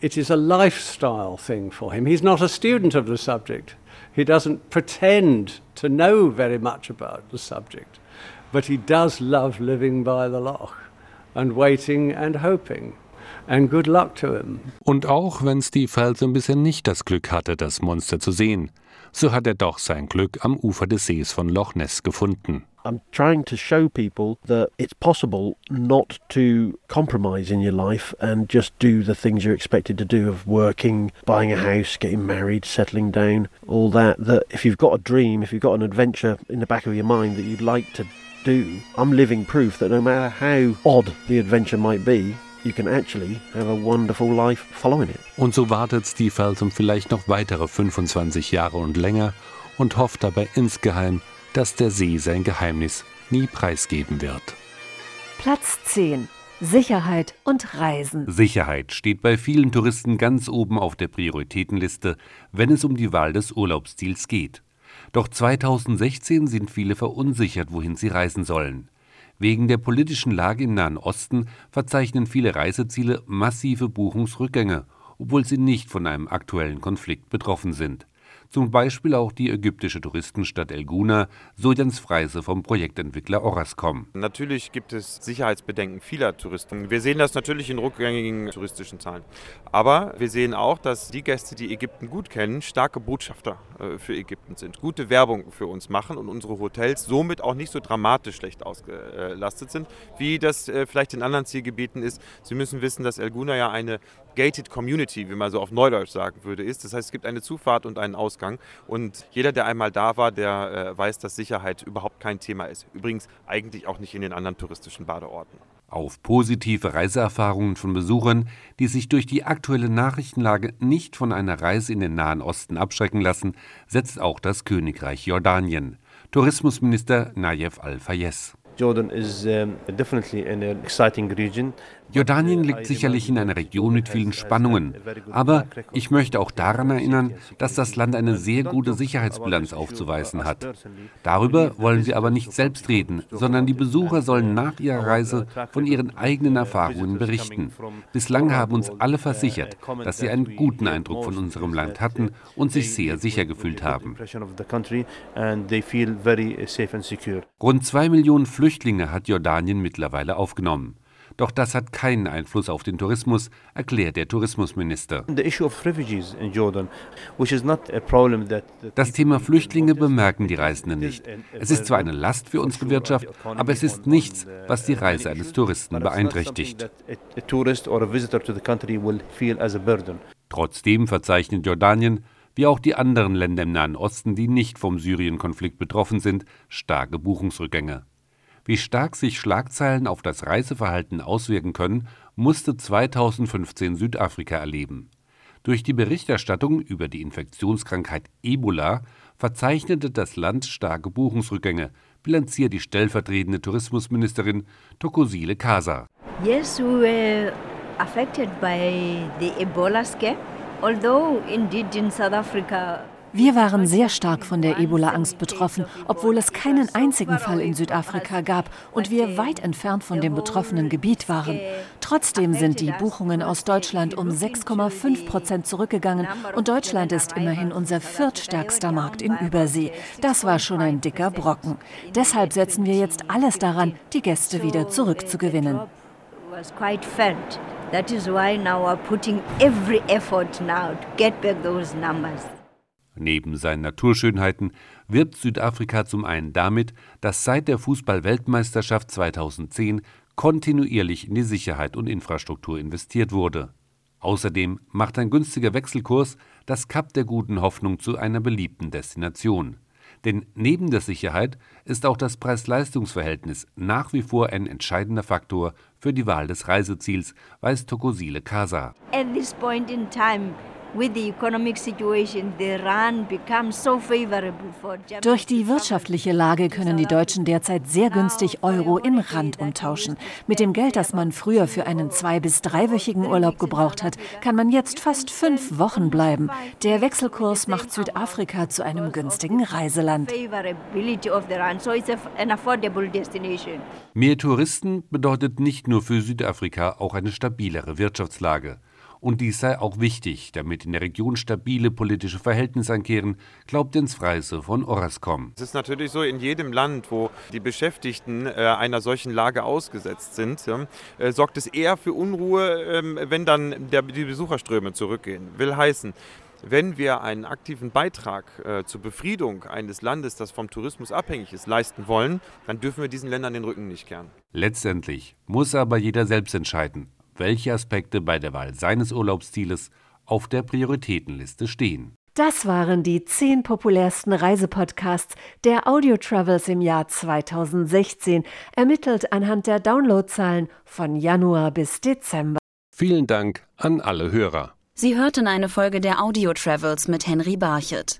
It is a lifestyle thing for him. He's not a student of the subject. He doesn't pretend to know very much about the subject. But he does love living by the loch and waiting and hoping. And good luck to him. Und auch wenn Steve Felton bisher nicht das Glück hatte, das Monster zu sehen, so hat er doch sein Glück am Ufer des Sees von Loch Ness gefunden. I'm trying to show people that it's possible not to compromise in your life and just do the things you're expected to do of working, buying a house, getting married, settling down, all that. That if you've got a dream, if you've got an adventure in the back of your mind that you'd like to do, I'm living proof that no matter how odd the adventure might be, you can actually have a wonderful life following it. Und so wartet Steve Feltham vielleicht noch weitere 25 Jahre und länger und hofft dabei insgeheim, dass der See sein Geheimnis nie preisgeben wird. Platz 10. Sicherheit und Reisen. Sicherheit steht bei vielen Touristen ganz oben auf der Prioritätenliste, wenn es um die Wahl des Urlaubsziels geht. Doch 2016 sind viele verunsichert, wohin sie reisen sollen. Wegen der politischen Lage im Nahen Osten verzeichnen viele Reiseziele massive Buchungsrückgänge, obwohl sie nicht von einem aktuellen Konflikt betroffen sind zum Beispiel auch die ägyptische Touristenstadt El Guna, so Jens Freise vom Projektentwickler Orascom. Natürlich gibt es Sicherheitsbedenken vieler Touristen. Wir sehen das natürlich in rückgängigen touristischen Zahlen. Aber wir sehen auch, dass die Gäste, die Ägypten gut kennen, starke Botschafter äh, für Ägypten sind, gute Werbung für uns machen und unsere Hotels somit auch nicht so dramatisch schlecht ausgelastet sind, wie das äh, vielleicht in anderen Zielgebieten ist. Sie müssen wissen, dass El Guna ja eine gated Community, wie man so auf Neudeutsch sagen würde, ist. Das heißt, es gibt eine Zufahrt und einen Ausgang. Und jeder, der einmal da war, der äh, weiß, dass Sicherheit überhaupt kein Thema ist. Übrigens eigentlich auch nicht in den anderen touristischen Badeorten. Auf positive Reiseerfahrungen von Besuchern, die sich durch die aktuelle Nachrichtenlage nicht von einer Reise in den Nahen Osten abschrecken lassen, setzt auch das Königreich Jordanien. Tourismusminister Nayef Al-Fayez. Jordan is um, definitely an exciting region. Jordanien liegt sicherlich in einer Region mit vielen Spannungen, aber ich möchte auch daran erinnern, dass das Land eine sehr gute Sicherheitsbilanz aufzuweisen hat. Darüber wollen wir aber nicht selbst reden, sondern die Besucher sollen nach ihrer Reise von ihren eigenen Erfahrungen berichten. Bislang haben uns alle versichert, dass sie einen guten Eindruck von unserem Land hatten und sich sehr sicher gefühlt haben. Rund zwei Millionen Flüchtlinge hat Jordanien mittlerweile aufgenommen. Doch das hat keinen Einfluss auf den Tourismus, erklärt der Tourismusminister. Das Thema Flüchtlinge bemerken die Reisenden nicht. Es ist zwar eine Last für unsere Wirtschaft, aber es ist nichts, was die Reise eines Touristen beeinträchtigt. Trotzdem verzeichnet Jordanien, wie auch die anderen Länder im Nahen Osten, die nicht vom Syrien-Konflikt betroffen sind, starke Buchungsrückgänge. Wie stark sich Schlagzeilen auf das Reiseverhalten auswirken können, musste 2015 Südafrika erleben. Durch die Berichterstattung über die Infektionskrankheit Ebola verzeichnete das Land starke Buchungsrückgänge, bilanziert die stellvertretende Tourismusministerin Tokosile Kasa. Yes, we were affected by the Ebola scare, although indeed in South Africa wir waren sehr stark von der Ebola-Angst betroffen, obwohl es keinen einzigen Fall in Südafrika gab und wir weit entfernt von dem betroffenen Gebiet waren. Trotzdem sind die Buchungen aus Deutschland um 6,5 Prozent zurückgegangen und Deutschland ist immerhin unser viertstärkster Markt in Übersee. Das war schon ein dicker Brocken. Deshalb setzen wir jetzt alles daran, die Gäste wieder zurückzugewinnen. That is why now we're putting every effort now to get back those numbers. Neben seinen Naturschönheiten wirbt Südafrika zum einen damit, dass seit der Fußball-Weltmeisterschaft 2010 kontinuierlich in die Sicherheit und Infrastruktur investiert wurde. Außerdem macht ein günstiger Wechselkurs das Kap der guten Hoffnung zu einer beliebten Destination. Denn neben der Sicherheit ist auch das Preis-Leistungs-Verhältnis nach wie vor ein entscheidender Faktor für die Wahl des Reiseziels, weiß Tokosile Kasa. At this point in time, durch die wirtschaftliche Lage können die Deutschen derzeit sehr günstig Euro in Rand umtauschen. Mit dem Geld, das man früher für einen zwei- bis dreiwöchigen Urlaub gebraucht hat, kann man jetzt fast fünf Wochen bleiben. Der Wechselkurs macht Südafrika zu einem günstigen Reiseland. Mehr Touristen bedeutet nicht nur für Südafrika auch eine stabilere Wirtschaftslage und dies sei auch wichtig, damit in der Region stabile politische Verhältnisse einkehren, glaubt Jens Freise von Orascom. Es ist natürlich so, in jedem Land, wo die Beschäftigten äh, einer solchen Lage ausgesetzt sind, äh, sorgt es eher für Unruhe, äh, wenn dann die Besucherströme zurückgehen. Will heißen, Wenn wir einen aktiven Beitrag äh, zur Befriedung eines Landes, das vom Tourismus abhängig ist, leisten wollen, dann dürfen wir diesen Ländern den Rücken nicht kehren. Letztendlich muss aber jeder selbst entscheiden, welche Aspekte bei der Wahl seines Urlaubsziels auf der Prioritätenliste stehen. Das waren die zehn populärsten Reisepodcasts der Audio Travels im Jahr 2016, ermittelt anhand der Downloadzahlen von Januar bis Dezember. Vielen Dank an alle Hörer. Sie hörten eine Folge der Audio Travels mit Henry Barchet.